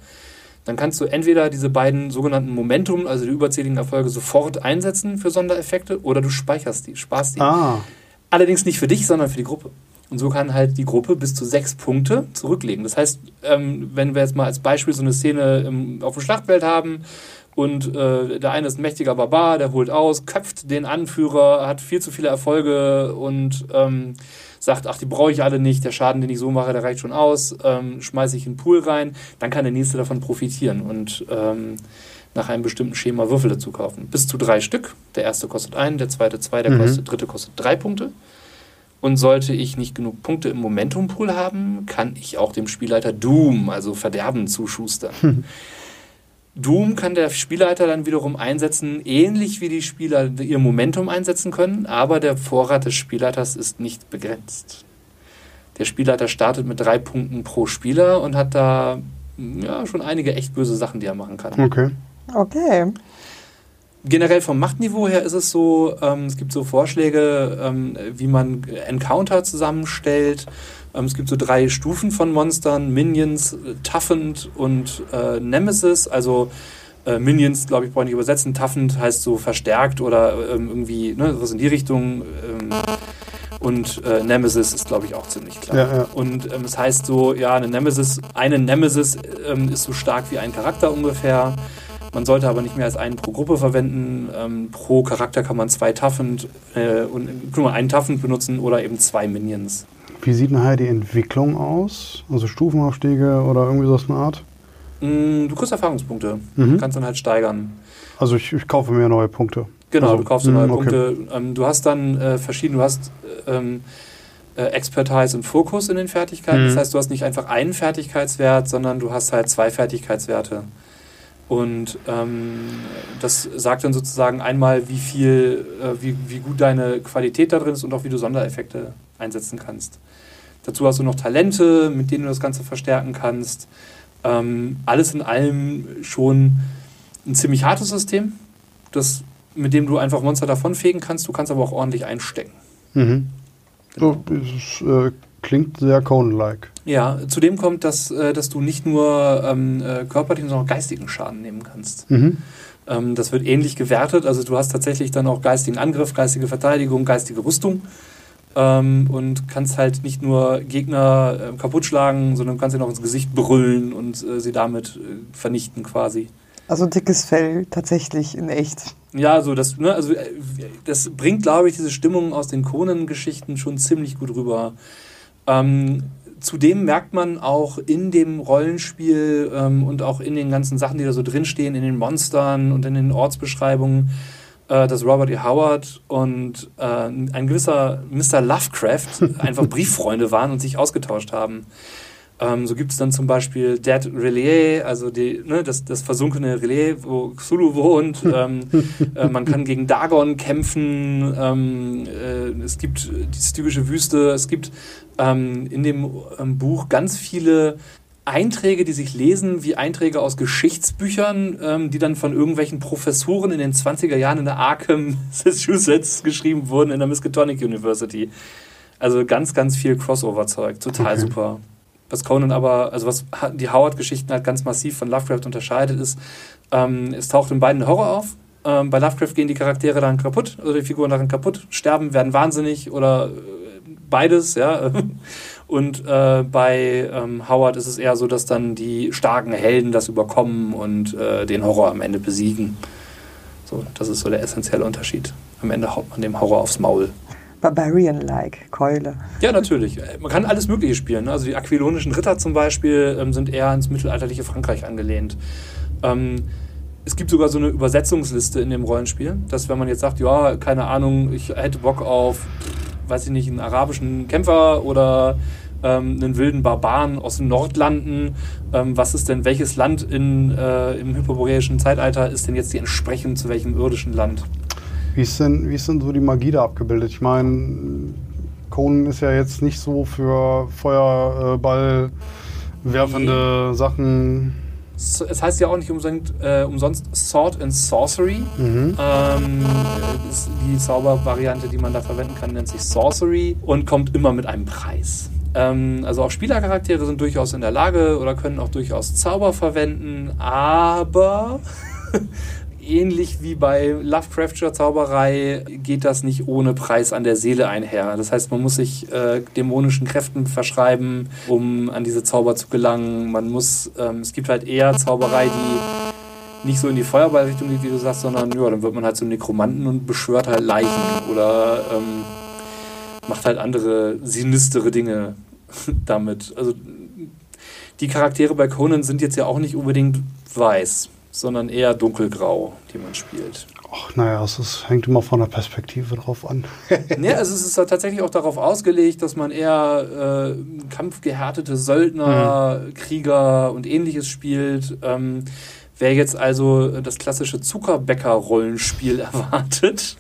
Speaker 1: Dann kannst du entweder diese beiden sogenannten Momentum, also die überzähligen Erfolge, sofort einsetzen für Sondereffekte oder du speicherst die, sparst die.
Speaker 5: Ah,
Speaker 1: Allerdings nicht für dich, sondern für die Gruppe. Und so kann halt die Gruppe bis zu sechs Punkte zurücklegen. Das heißt, ähm, wenn wir jetzt mal als Beispiel so eine Szene im, auf dem Schlachtfeld haben und äh, der eine ist ein mächtiger Barbar, der holt aus, köpft den Anführer, hat viel zu viele Erfolge und ähm, sagt, ach, die brauche ich alle nicht, der Schaden, den ich so mache, der reicht schon aus, ähm, schmeiße ich in den Pool rein, dann kann der Nächste davon profitieren und ähm, nach einem bestimmten Schema Würfel dazu kaufen. Bis zu drei Stück. Der erste kostet einen, der zweite zwei, der
Speaker 5: Mhm.
Speaker 1: kostet, dritte kostet drei Punkte. Und sollte ich nicht genug Punkte im Momentum-Pool haben, kann ich auch dem Spielleiter Doom, also Verderben, zuschustern. *laughs* Doom kann der Spielleiter dann wiederum einsetzen, ähnlich wie die Spieler ihr Momentum einsetzen können, aber der Vorrat des Spielleiters ist nicht begrenzt. Der Spielleiter startet mit drei Punkten pro Spieler und hat da ja, schon einige echt böse Sachen, die er machen kann.
Speaker 5: okay.
Speaker 3: Okay.
Speaker 1: Generell vom Machtniveau her ist es so, ähm, es gibt so Vorschläge, ähm, wie man Encounter zusammenstellt. Ähm, es gibt so drei Stufen von Monstern, Minions, äh, Toughened und äh, Nemesis. Also äh, Minions, glaube ich, brauche ich nicht übersetzen. Toughened heißt so verstärkt oder ähm, irgendwie ne, was in die Richtung. Ähm, und äh, Nemesis ist, glaube ich, auch ziemlich klar.
Speaker 5: Ja, ja.
Speaker 1: Und ähm, es heißt so, ja, eine Nemesis, eine Nemesis ähm, ist so stark wie ein Charakter ungefähr. Man sollte aber nicht mehr als einen pro Gruppe verwenden. Ähm, pro Charakter kann man zwei Taffend äh, und guck mal, einen Taffend benutzen oder eben zwei Minions.
Speaker 5: Wie sieht nachher die Entwicklung aus? Also Stufenaufstiege oder irgendwie so eine Art?
Speaker 1: Mm, du kriegst Erfahrungspunkte.
Speaker 5: Mhm.
Speaker 1: Kannst dann halt steigern.
Speaker 5: Also ich, ich kaufe mir neue Punkte.
Speaker 1: Genau,
Speaker 5: Also,
Speaker 1: du kaufst dir neue
Speaker 5: mm, okay.
Speaker 1: Punkte. Ähm, du hast dann äh, verschiedene, du hast ähm, äh, Expertise und Fokus in den Fertigkeiten.
Speaker 5: Mhm.
Speaker 1: Das heißt, du hast nicht einfach einen Fertigkeitswert, sondern du hast halt zwei Fertigkeitswerte. Und ähm, das sagt dann sozusagen einmal, wie viel, äh, wie, wie gut deine Qualität da drin ist und auch wie du Sondereffekte einsetzen kannst. Dazu hast du noch Talente, mit denen du das Ganze verstärken kannst. Ähm, alles in allem schon ein ziemlich hartes System, das, mit dem du einfach Monster davonfegen kannst. Du kannst aber auch ordentlich einstecken.
Speaker 5: Mhm. So, es äh, klingt sehr Conan-like.
Speaker 1: Ja, zudem kommt, dass, äh, dass du nicht nur ähm, äh, körperlichen, sondern auch geistigen Schaden nehmen kannst.
Speaker 5: Mhm.
Speaker 1: Ähm, das wird ähnlich gewertet. Also du hast tatsächlich dann auch geistigen Angriff, geistige Verteidigung, geistige Rüstung. Ähm, und kannst halt nicht nur Gegner äh, kaputt schlagen, sondern kannst sie noch ins Gesicht brüllen und äh, sie damit äh, vernichten quasi.
Speaker 3: Also dickes Fell tatsächlich in echt.
Speaker 1: Ja, so das, ne, also äh, das bringt, glaube ich, diese Stimmung aus den Conan-Geschichten schon ziemlich gut rüber. Ähm, zudem merkt man auch in dem Rollenspiel ähm, und auch in den ganzen Sachen, die da so drinstehen, in den Monstern und in den Ortsbeschreibungen, äh, dass Robert E. Howard und äh, ein gewisser Mr. Lovecraft *laughs* einfach Brieffreunde waren und sich ausgetauscht haben. Ähm, so gibt es dann zum Beispiel Dead Relais, also die, ne, das, das versunkene Relais, wo Cthulhu wohnt. *laughs* ähm, äh, man kann gegen Dagon kämpfen. Ähm, äh, es gibt die stygische Wüste. Es gibt ähm, in dem ähm, Buch ganz viele Einträge, die sich lesen wie Einträge aus Geschichtsbüchern, ähm, die dann von irgendwelchen Professoren in den 20er Jahren in der Arkham, *laughs* Massachusetts geschrieben wurden in der Miskatonic University. Also ganz, ganz viel Crossover-Zeug. Total
Speaker 5: Okay.
Speaker 1: super. Was Conan aber, also was die Howard-Geschichten halt ganz massiv von Lovecraft unterscheidet, ist, ähm, es taucht in beiden Horror auf. Ähm, bei Lovecraft gehen die Charaktere dann kaputt, oder die Figuren darin kaputt, sterben, werden wahnsinnig oder äh, beides, ja. *laughs* Und äh, bei ähm, Howard ist es eher so, dass dann die starken Helden das überkommen und äh, den Horror am Ende besiegen. So, das ist so der essentielle Unterschied. Am Ende haut man dem Horror aufs Maul.
Speaker 3: Barbarian-like, Keule.
Speaker 1: Ja, natürlich. Man kann alles Mögliche spielen. ne? Also die aquilonischen Ritter zum Beispiel ähm, sind eher ins mittelalterliche Frankreich angelehnt. Ähm, es gibt sogar so eine Übersetzungsliste in dem Rollenspiel, dass wenn man jetzt sagt, ja, keine Ahnung, ich hätte Bock auf, weiß ich nicht, einen arabischen Kämpfer oder ähm, einen wilden Barbaren aus den Nordlanden, ähm, was ist denn, welches Land in, äh, im hyperboreischen Zeitalter ist denn jetzt die entsprechend zu welchem irdischen Land?
Speaker 5: Wie ist, denn, wie ist denn so die Magie da abgebildet? Ich meine, Conan ist ja jetzt nicht so für Feuerball werfende Sachen.
Speaker 1: Es heißt ja auch nicht umsonst, äh, umsonst Sword and Sorcery.
Speaker 5: Mhm.
Speaker 1: Ähm, äh, die Zaubervariante, die man da verwenden kann, nennt sich Sorcery und kommt immer mit einem Preis. Ähm, also auch Spielercharaktere sind durchaus in der Lage oder können auch durchaus Zauber verwenden, aber *laughs* ähnlich wie bei Lovecraftscher Zauberei geht das nicht ohne Preis an der Seele einher. Das heißt, man muss sich äh, dämonischen Kräften verschreiben, um an diese Zauber zu gelangen. Man muss, ähm, es gibt halt eher Zauberei, die nicht so in die Feuerballrichtung geht, wie du sagst, sondern ja, dann wird man halt zum Nekromanten und beschwört halt Leichen oder ähm, macht halt andere sinistere Dinge *laughs* damit. Also die Charaktere bei Conan sind jetzt ja auch nicht unbedingt weiß, sondern eher dunkelgrau, die man spielt.
Speaker 5: Ach, naja, es ist, hängt immer von der Perspektive drauf an. *laughs*
Speaker 1: Ja, also es ist halt tatsächlich auch darauf ausgelegt, dass man eher äh, kampfgehärtete Söldner, Krieger und ähnliches spielt. Ähm, wer jetzt also das klassische Zuckerbäcker-Rollenspiel *laughs* erwartet,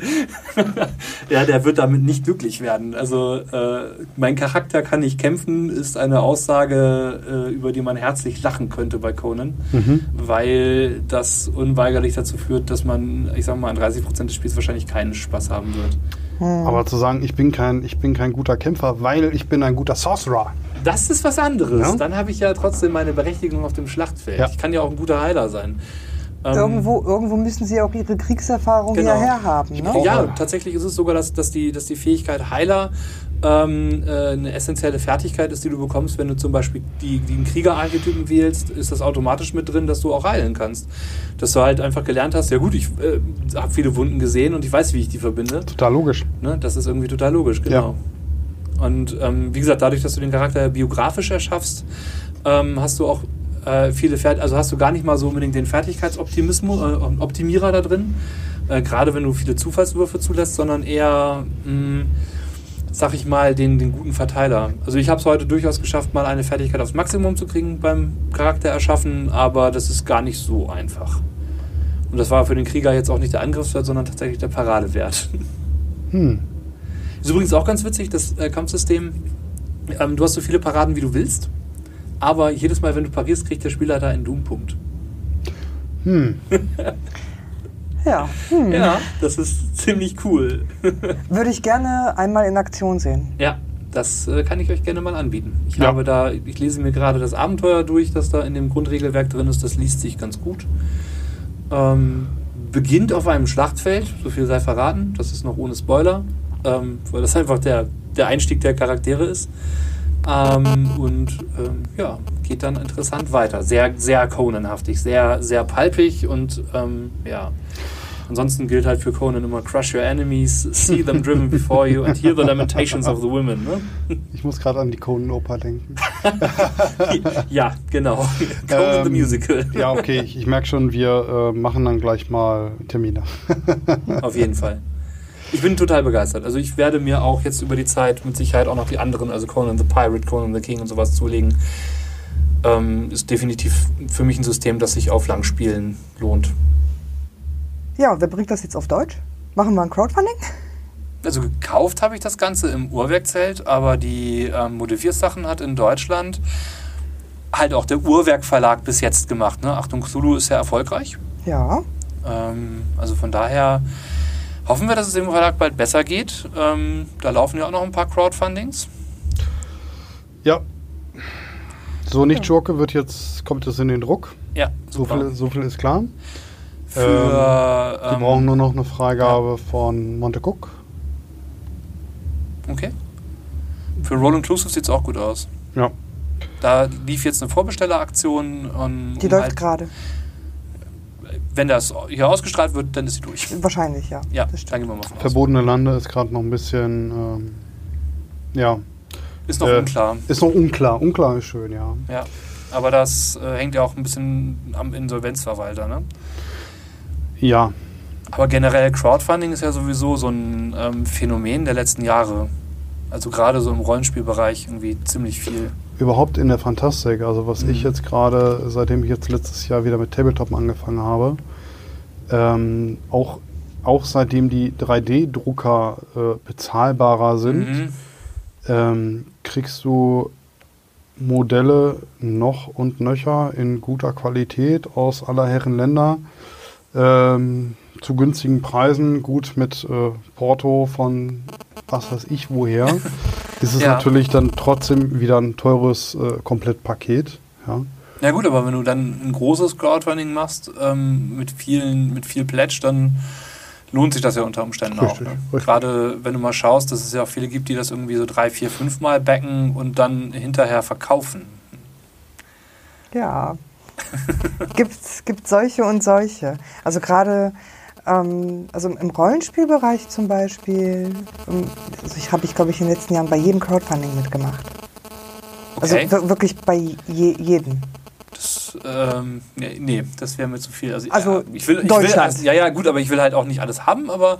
Speaker 1: *laughs* ja, der wird damit nicht glücklich werden. Also äh, mein Charakter kann nicht kämpfen, ist eine Aussage, äh, über die man herzlich lachen könnte bei Conan,
Speaker 5: Mhm.
Speaker 1: weil das unweigerlich dazu führt, dass man, ich sag mal, an 30 Prozent des Spiels wahrscheinlich keinen Spaß haben wird.
Speaker 5: Aber zu sagen, ich bin, kein, ich bin kein guter Kämpfer, weil ich bin ein guter Sorcerer.
Speaker 1: Das ist was anderes.
Speaker 5: Ja.
Speaker 1: Dann habe ich ja trotzdem meine Berechtigung auf dem Schlachtfeld.
Speaker 5: Ja.
Speaker 1: Ich kann ja auch ein guter Heiler sein. Ähm,
Speaker 3: Irgendwo, irgendwo müssen sie auch ihre Kriegserfahrung
Speaker 1: Genau.
Speaker 3: hierher haben. Ne?
Speaker 1: Ja, tatsächlich ist es sogar, dass, dass, die, dass die Fähigkeit Heiler ähm, äh, eine essentielle Fertigkeit ist, die du bekommst, wenn du zum Beispiel die, den Kriegerarchetypen wählst, ist das automatisch mit drin, dass du auch heilen kannst. Dass du halt einfach gelernt hast, ja gut, ich äh, habe viele Wunden gesehen und ich weiß, wie ich die verbinde.
Speaker 5: Total logisch.
Speaker 1: Ne? Das ist irgendwie total logisch, genau. Und ähm, wie gesagt, dadurch, dass du den Charakter biografisch erschaffst, ähm, hast du auch äh, viele Fert also hast du gar nicht mal so unbedingt den Fertigkeitsoptimismus, äh, Optimierer da drin, äh, gerade wenn du viele Zufallswürfe zulässt, sondern eher, mh, sag ich mal, den, den guten Verteiler. Also ich habe es heute durchaus geschafft, mal eine Fertigkeit aufs Maximum zu kriegen beim Charakter erschaffen, aber das ist gar nicht so einfach. Und das war für den Krieger jetzt auch nicht der Angriffswert, sondern tatsächlich der Paradewert. *laughs*
Speaker 5: Hm.
Speaker 1: Ist übrigens auch ganz witzig, das äh, Kampfsystem. Ähm, du hast so viele Paraden, wie du willst. Aber jedes Mal, wenn du parierst, kriegt der Spieler da einen Doom-Punkt.
Speaker 5: Hm. *laughs*
Speaker 3: Ja,
Speaker 1: Ja, das ist ziemlich cool. *laughs*
Speaker 3: würde ich gerne einmal in Aktion sehen.
Speaker 1: Ja, Das äh, kann ich euch gerne mal anbieten. Ich
Speaker 5: Ja.
Speaker 1: habe da, ich lese mir gerade das Abenteuer durch, das da in dem Grundregelwerk drin ist. Das liest sich ganz gut. Ähm, beginnt auf einem Schlachtfeld, so viel sei verraten. Das ist noch ohne Spoiler, ähm, weil das *laughs* einfach der, der Einstieg der Charaktere ist. Ähm, und ähm, ja, geht dann interessant weiter. Sehr, sehr Conan-haftig, sehr, sehr palpig und ähm, ja. Ansonsten gilt halt für Conan immer Crush your enemies, see them driven before you and hear the lamentations of the women. Ne?
Speaker 5: Ich muss gerade an die Conan-Oper denken. *laughs*
Speaker 1: ja, genau. *laughs* Conan the
Speaker 5: Ähm,
Speaker 1: Musical.
Speaker 5: Ja, okay, ich, ich merke schon, wir äh, machen dann gleich mal Termine.
Speaker 1: Auf jeden Fall. Ich bin total begeistert. Also ich werde mir auch jetzt über die Zeit mit Sicherheit auch noch die anderen, also Conan the Pirate, Conan the King und sowas zulegen. Ähm, ist definitiv für mich ein System, das sich auf Langspielen lohnt.
Speaker 3: Ja, wer bringt das jetzt auf Deutsch? Machen wir ein Crowdfunding?
Speaker 1: Also gekauft habe ich das Ganze im Uhrwerkzelt, aber die ähm, Modifiersachen hat in Deutschland halt auch der Uhrwerk-Verlag bis jetzt gemacht. Ne? Achtung, Cthulhu ist sehr erfolgreich.
Speaker 3: Ja.
Speaker 1: Ähm, also von daher hoffen wir, dass es dem Verlag bald besser geht. Ähm, da laufen ja auch noch ein paar Crowdfundings.
Speaker 5: Ja. So nicht Joke wird jetzt, kommt es in den Druck.
Speaker 1: Ja,
Speaker 5: So
Speaker 1: super.
Speaker 5: viel, so viel ist klar.
Speaker 1: Für,
Speaker 5: Wir
Speaker 1: ähm,
Speaker 5: brauchen nur noch eine Freigabe von Monte Cook.
Speaker 1: Okay. Für Roll Inclusive sieht es auch gut aus.
Speaker 5: Ja.
Speaker 1: Da lief jetzt eine Vorbestelleraktion. Um,
Speaker 3: Die
Speaker 1: um
Speaker 3: läuft
Speaker 1: halt-
Speaker 3: gerade.
Speaker 1: Wenn das hier ausgestrahlt wird, dann ist sie durch.
Speaker 3: Wahrscheinlich, ja.
Speaker 1: Ja, dann gehen wir mal von aus.
Speaker 5: Verbotene Lande ist gerade noch ein bisschen, ähm, ja,
Speaker 1: Ist noch
Speaker 5: Äh,
Speaker 1: unklar.
Speaker 5: ist noch unklar. Unklar ist schön, ja.
Speaker 1: Ja. Aber das äh, hängt ja auch ein bisschen am Insolvenzverwalter. Ne?
Speaker 5: Ja,
Speaker 1: Aber generell Crowdfunding ist ja sowieso so ein ähm, Phänomen der letzten Jahre. Also gerade so im Rollenspielbereich irgendwie ziemlich viel.
Speaker 5: Überhaupt in der Fantastik. Also was ich
Speaker 1: Mhm.
Speaker 5: jetzt gerade, seitdem ich jetzt letztes Jahr wieder mit Tabletop angefangen habe, ähm, auch, auch seitdem die 3D-Drucker äh, bezahlbarer sind,
Speaker 1: Mhm.
Speaker 5: ähm, kriegst du Modelle noch und nöcher in guter Qualität aus aller Herren Länder ähm, zu günstigen Preisen, gut mit äh, Porto von was weiß ich woher. ist es
Speaker 1: Ja.
Speaker 5: natürlich dann trotzdem wieder ein teures äh, Komplettpaket. Ja.
Speaker 1: Ja gut, aber wenn du dann ein großes Crowdfunding machst ähm, mit vielen, mit viel Pledge, dann lohnt sich das ja unter Umständen
Speaker 5: Richtig,
Speaker 1: auch. Ne?
Speaker 5: richtig.
Speaker 1: Gerade wenn du mal schaust, dass es ja auch viele gibt, die das irgendwie so drei, vier, fünf Mal backen und dann hinterher verkaufen.
Speaker 3: Ja. *laughs* gibt, gibt solche und solche. Also gerade ähm, also im Rollenspielbereich zum Beispiel, ähm, also ich habe ich glaube ich in den letzten Jahren bei jedem Crowdfunding mitgemacht.
Speaker 1: Okay.
Speaker 3: Also wir- wirklich bei je, jedem.
Speaker 1: Das, ähm, nee, das wäre mir zu viel. Also,
Speaker 3: Also
Speaker 1: ich will, ich will,
Speaker 3: Deutschland.
Speaker 1: also, ja, ja, gut, aber ich will halt auch nicht alles haben, aber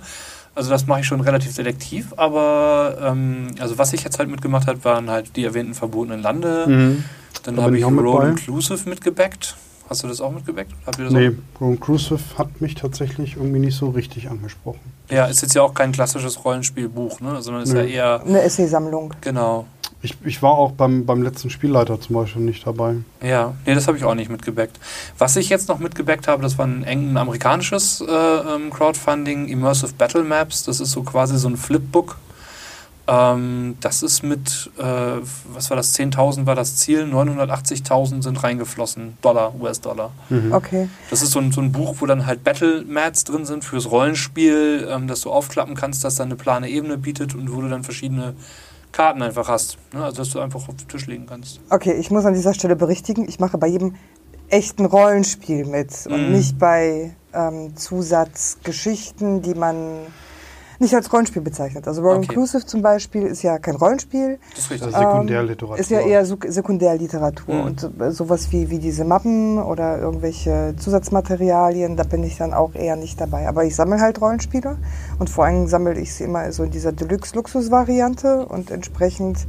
Speaker 1: also das mache ich schon relativ selektiv. Aber ähm, also was ich jetzt halt mitgemacht habe, waren halt die erwähnten verbotenen Lande.
Speaker 5: Mhm.
Speaker 1: Dann
Speaker 5: Da
Speaker 1: habe ich
Speaker 5: bei.
Speaker 1: Inclusive mitgebackt. Hast du das auch? Habt das
Speaker 5: Nee, Inclusive hat mich tatsächlich irgendwie nicht so richtig angesprochen.
Speaker 1: Ja, ist jetzt ja auch kein klassisches Rollenspielbuch, ne? sondern ist
Speaker 5: Nö.
Speaker 1: ja eher,
Speaker 3: Eine Essaysammlung.
Speaker 1: genau.
Speaker 5: Ich, ich war auch beim, beim letzten Spielleiter zum Beispiel nicht dabei.
Speaker 1: Ja, nee, das habe ich auch nicht mitgebackt. Was ich jetzt noch mitgebackt habe, das war ein eng ein amerikanisches äh, ähm, Crowdfunding, Immersive Battle Maps. Das ist so quasi so ein Flipbook. Ähm, das ist mit, äh, was war das, 10.000 war das Ziel, 980.000 sind reingeflossen, Dollar, US-Dollar.
Speaker 5: Mhm.
Speaker 3: Okay.
Speaker 1: Das ist so ein, so ein Buch, wo dann halt Battle Mats drin sind fürs Rollenspiel, ähm, dass du aufklappen kannst, das dann eine plane Ebene bietet und wo du dann verschiedene Karten einfach hast. Ne? Also, dass du einfach auf den Tisch legen kannst.
Speaker 3: Okay, ich muss an dieser Stelle berichtigen, ich mache bei jedem echten Rollenspiel mit und
Speaker 1: Mhm.
Speaker 3: nicht bei ähm, Zusatzgeschichten, die man nicht als Rollenspiel bezeichnet. Also Roll
Speaker 1: Okay.
Speaker 3: Inclusive zum Beispiel ist ja kein Rollenspiel,
Speaker 1: Das ist richtig.
Speaker 5: Das ist Sekundärliteratur.
Speaker 3: ist ja eher Sek- Sekundärliteratur.
Speaker 1: Mhm.
Speaker 3: Und so- sowas wie, wie diese Mappen oder irgendwelche Zusatzmaterialien, da bin ich dann auch eher nicht dabei. Aber ich sammle halt Rollenspiele und vor allem sammle ich sie immer so in dieser Deluxe-Luxus-Variante und entsprechend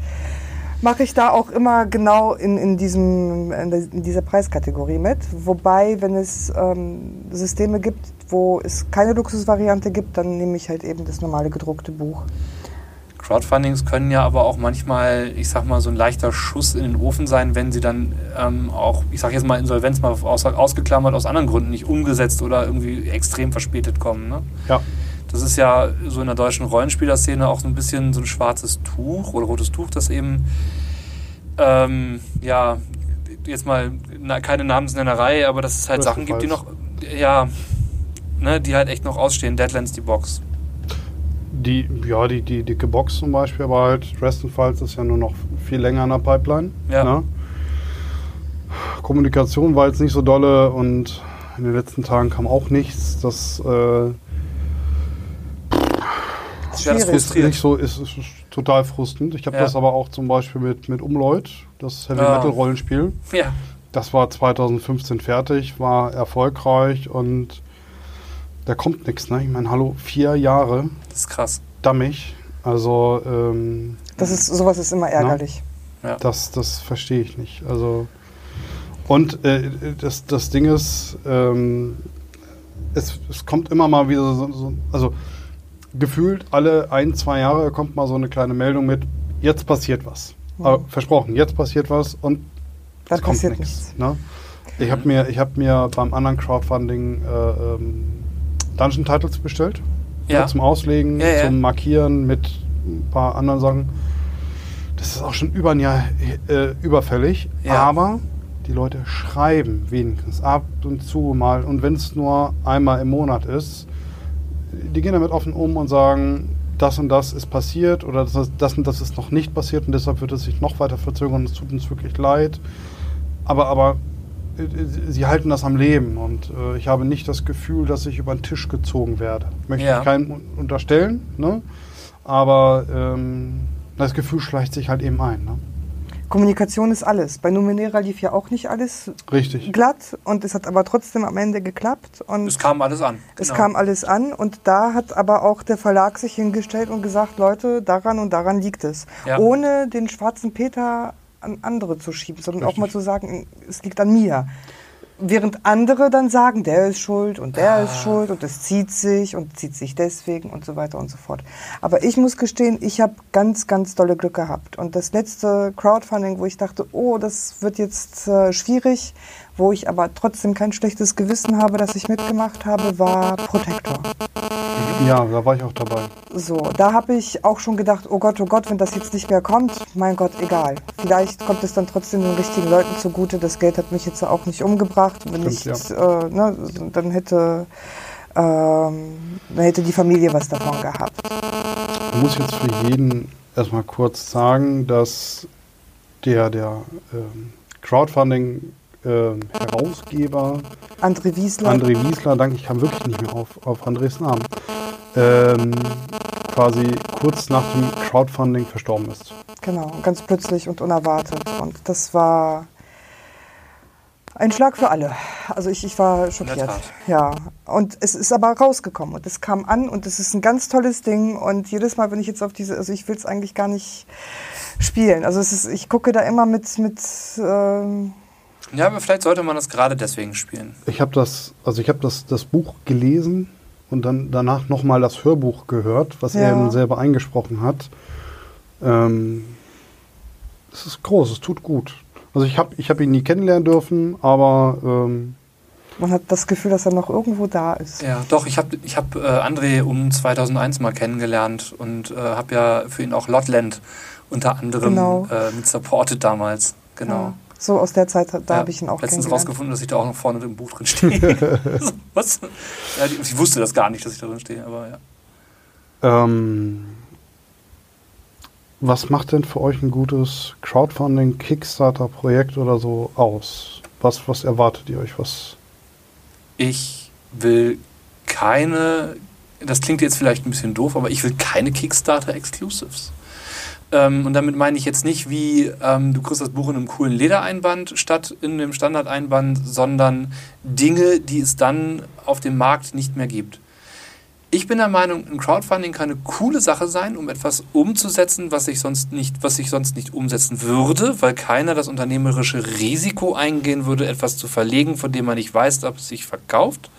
Speaker 3: mache ich da auch immer genau in, in, diesem, in dieser Preiskategorie mit. Wobei, wenn es ähm, Systeme gibt, wo es keine Luxusvariante gibt, dann nehme ich halt eben das normale gedruckte Buch.
Speaker 1: Crowdfundings können ja aber auch manchmal, ich sag mal, so ein leichter Schuss in den Ofen sein, wenn sie dann ähm, auch, ich sag jetzt mal, Insolvenz mal aus, ausgeklammert, aus anderen Gründen nicht umgesetzt oder irgendwie extrem verspätet kommen. Ne?
Speaker 5: Ja.
Speaker 1: Das ist ja so in der deutschen Rollenspielerszene auch so ein bisschen so ein schwarzes Tuch oder rotes Tuch, das eben, ähm, ja, jetzt mal na, keine Namensnennerei, aber dass es halt Sachen gibt, die noch, ja, ne, die halt echt noch ausstehen. Deadlands, die Box.
Speaker 5: Die, ja, die, die dicke Box zum Beispiel, aber halt Dresden Files ist ja nur noch viel länger in der Pipeline.
Speaker 1: Ja.
Speaker 5: Ne? Kommunikation war jetzt nicht so dolle und in den letzten Tagen kam auch nichts. Das äh,
Speaker 1: das frustriert.
Speaker 5: nicht so ist, ist total frustend. Ich habe
Speaker 1: Ja.
Speaker 5: das aber auch zum Beispiel mit, mit Umleut, das Heavy
Speaker 1: Ja.
Speaker 5: Metal Rollenspiel.
Speaker 1: Ja.
Speaker 5: Das war 2015 fertig, war erfolgreich und da kommt nichts. Ne? Ich meine, hallo, vier Jahre,
Speaker 1: Das ist krass.
Speaker 5: dammig. Also ähm,
Speaker 3: Das ist, sowas ist immer ärgerlich.
Speaker 5: das, das verstehe ich nicht. Also und äh, das, das Ding ist, ähm, es, es kommt immer mal wieder so, so, also gefühlt alle ein, zwei Jahre kommt mal so eine kleine Meldung mit, jetzt passiert was. Aber versprochen, jetzt passiert was und
Speaker 3: Dann
Speaker 5: es kommt
Speaker 3: passiert
Speaker 5: nichts.
Speaker 3: nichts.
Speaker 5: Ne? Ich habe mir, ich hab mir beim anderen Crowdfunding äh, ähm, Dungeon Titles bestellt.
Speaker 1: Ja.
Speaker 5: Zum Auslegen,
Speaker 1: Ja, ja.
Speaker 5: zum Markieren mit ein paar anderen Sachen. Das ist auch schon über ein Jahr äh, überfällig.
Speaker 1: Ja.
Speaker 5: Aber die Leute schreiben wenigstens ab und zu mal. Und wenn es nur einmal im Monat ist, die gehen damit offen um und sagen, das und das ist passiert oder das, das und das ist noch nicht passiert und deshalb wird es sich noch weiter verzögern. Es tut uns wirklich leid. Aber, aber sie halten das am Leben und äh, ich habe nicht das Gefühl, dass ich über den Tisch gezogen werde. Möchte
Speaker 1: Ja.
Speaker 5: ich keinem un- unterstellen, ne? aber ähm, das Gefühl schleicht sich halt eben ein. Ne?
Speaker 3: Kommunikation ist alles. Bei Numenera lief ja auch nicht alles
Speaker 5: Richtig.
Speaker 3: glatt und es hat aber trotzdem am Ende geklappt und
Speaker 1: Es kam alles an.
Speaker 3: es
Speaker 1: Genau.
Speaker 3: kam alles an und da hat aber auch der Verlag sich hingestellt und gesagt, Leute, daran und daran liegt es.
Speaker 1: Ja.
Speaker 3: Ohne den schwarzen Peter an andere zu schieben, sondern auch
Speaker 5: Richtig.
Speaker 3: mal zu sagen, es liegt an mir. Während andere dann sagen, der ist schuld und der
Speaker 1: Ah.
Speaker 3: ist schuld und es zieht sich und zieht sich deswegen und so weiter und so fort. Aber ich muss gestehen, ich habe ganz, ganz dolle Glück gehabt. Und das letzte Crowdfunding, wo ich dachte, oh, das wird jetzt äh, schwierig, wo ich aber trotzdem kein schlechtes Gewissen habe, dass ich mitgemacht habe, war Protector.
Speaker 5: Ja, da war ich auch dabei.
Speaker 3: So, da habe ich auch schon gedacht, oh Gott, oh Gott, wenn das jetzt nicht mehr kommt, mein Gott, egal. Vielleicht kommt es dann trotzdem den richtigen Leuten zugute. Das Geld hat mich jetzt auch nicht umgebracht. Wenn
Speaker 5: Stimmt,
Speaker 3: nicht, äh, ne, dann hätte, ähm, dann hätte die Familie was davon gehabt.
Speaker 5: Ich muss jetzt für jeden erstmal kurz sagen, dass der, der ähm, Crowdfunding ähm, Herausgeber
Speaker 3: André Wiesler,
Speaker 5: André Wiesler, danke, ich kam wirklich nicht mehr auf, auf Andres Namen, ähm, quasi kurz nach dem Crowdfunding verstorben ist.
Speaker 3: genau, ganz plötzlich und unerwartet. Und das war ein Schlag für alle. Also ich, ich war schockiert. Ja, und es ist aber rausgekommen und es kam an und es ist ein ganz tolles Ding und jedes Mal, wenn ich jetzt auf diese, also ich will es eigentlich gar nicht spielen. Also es ist, ich gucke da immer mit, mit ähm,
Speaker 1: Ja, aber vielleicht sollte man das gerade deswegen spielen.
Speaker 5: Ich habe das, also ich habe das, das Buch gelesen und dann danach nochmal das Hörbuch gehört, was er
Speaker 3: Ja.
Speaker 5: eben selber eingesprochen hat. Ähm, es ist groß, es tut gut. Also ich habe ich hab ihn nie kennenlernen dürfen, aber ähm,
Speaker 3: man hat das Gefühl, dass er noch irgendwo da ist.
Speaker 1: Ja, doch, ich habe ich hab, äh, André um 2001 mal kennengelernt und äh, habe ja für ihn auch Lotland unter anderem
Speaker 3: Genau.
Speaker 1: äh, mit supported damals. Genau.
Speaker 3: Ja. So aus der Zeit, da
Speaker 1: Ja,
Speaker 3: habe ich ihn auch
Speaker 1: letztens rausgefunden, dass ich da auch noch vorne im Buch drin stehe. *laughs* *laughs* Was? Ja, ich wusste das gar nicht, dass ich da drin stehe, aber ja.
Speaker 5: ähm, was macht denn für euch ein gutes Crowdfunding, Kickstarter-Projekt oder so aus? Was, was erwartet ihr euch? Was?
Speaker 1: Ich will keine, das klingt jetzt vielleicht ein bisschen doof, aber ich will keine Kickstarter-Exclusives. Ähm, und damit meine ich jetzt nicht wie, ähm, du kriegst das Buch in einem coolen Ledereinband statt in einem Standardeinband, sondern Dinge, die es dann auf dem Markt nicht mehr gibt. Ich bin der Meinung, ein Crowdfunding kann eine coole Sache sein, um etwas umzusetzen, was ich sonst nicht, was ich sonst nicht umsetzen würde, weil keiner das unternehmerische Risiko eingehen würde, etwas zu verlegen, von dem man nicht weiß, ob es sich verkauft.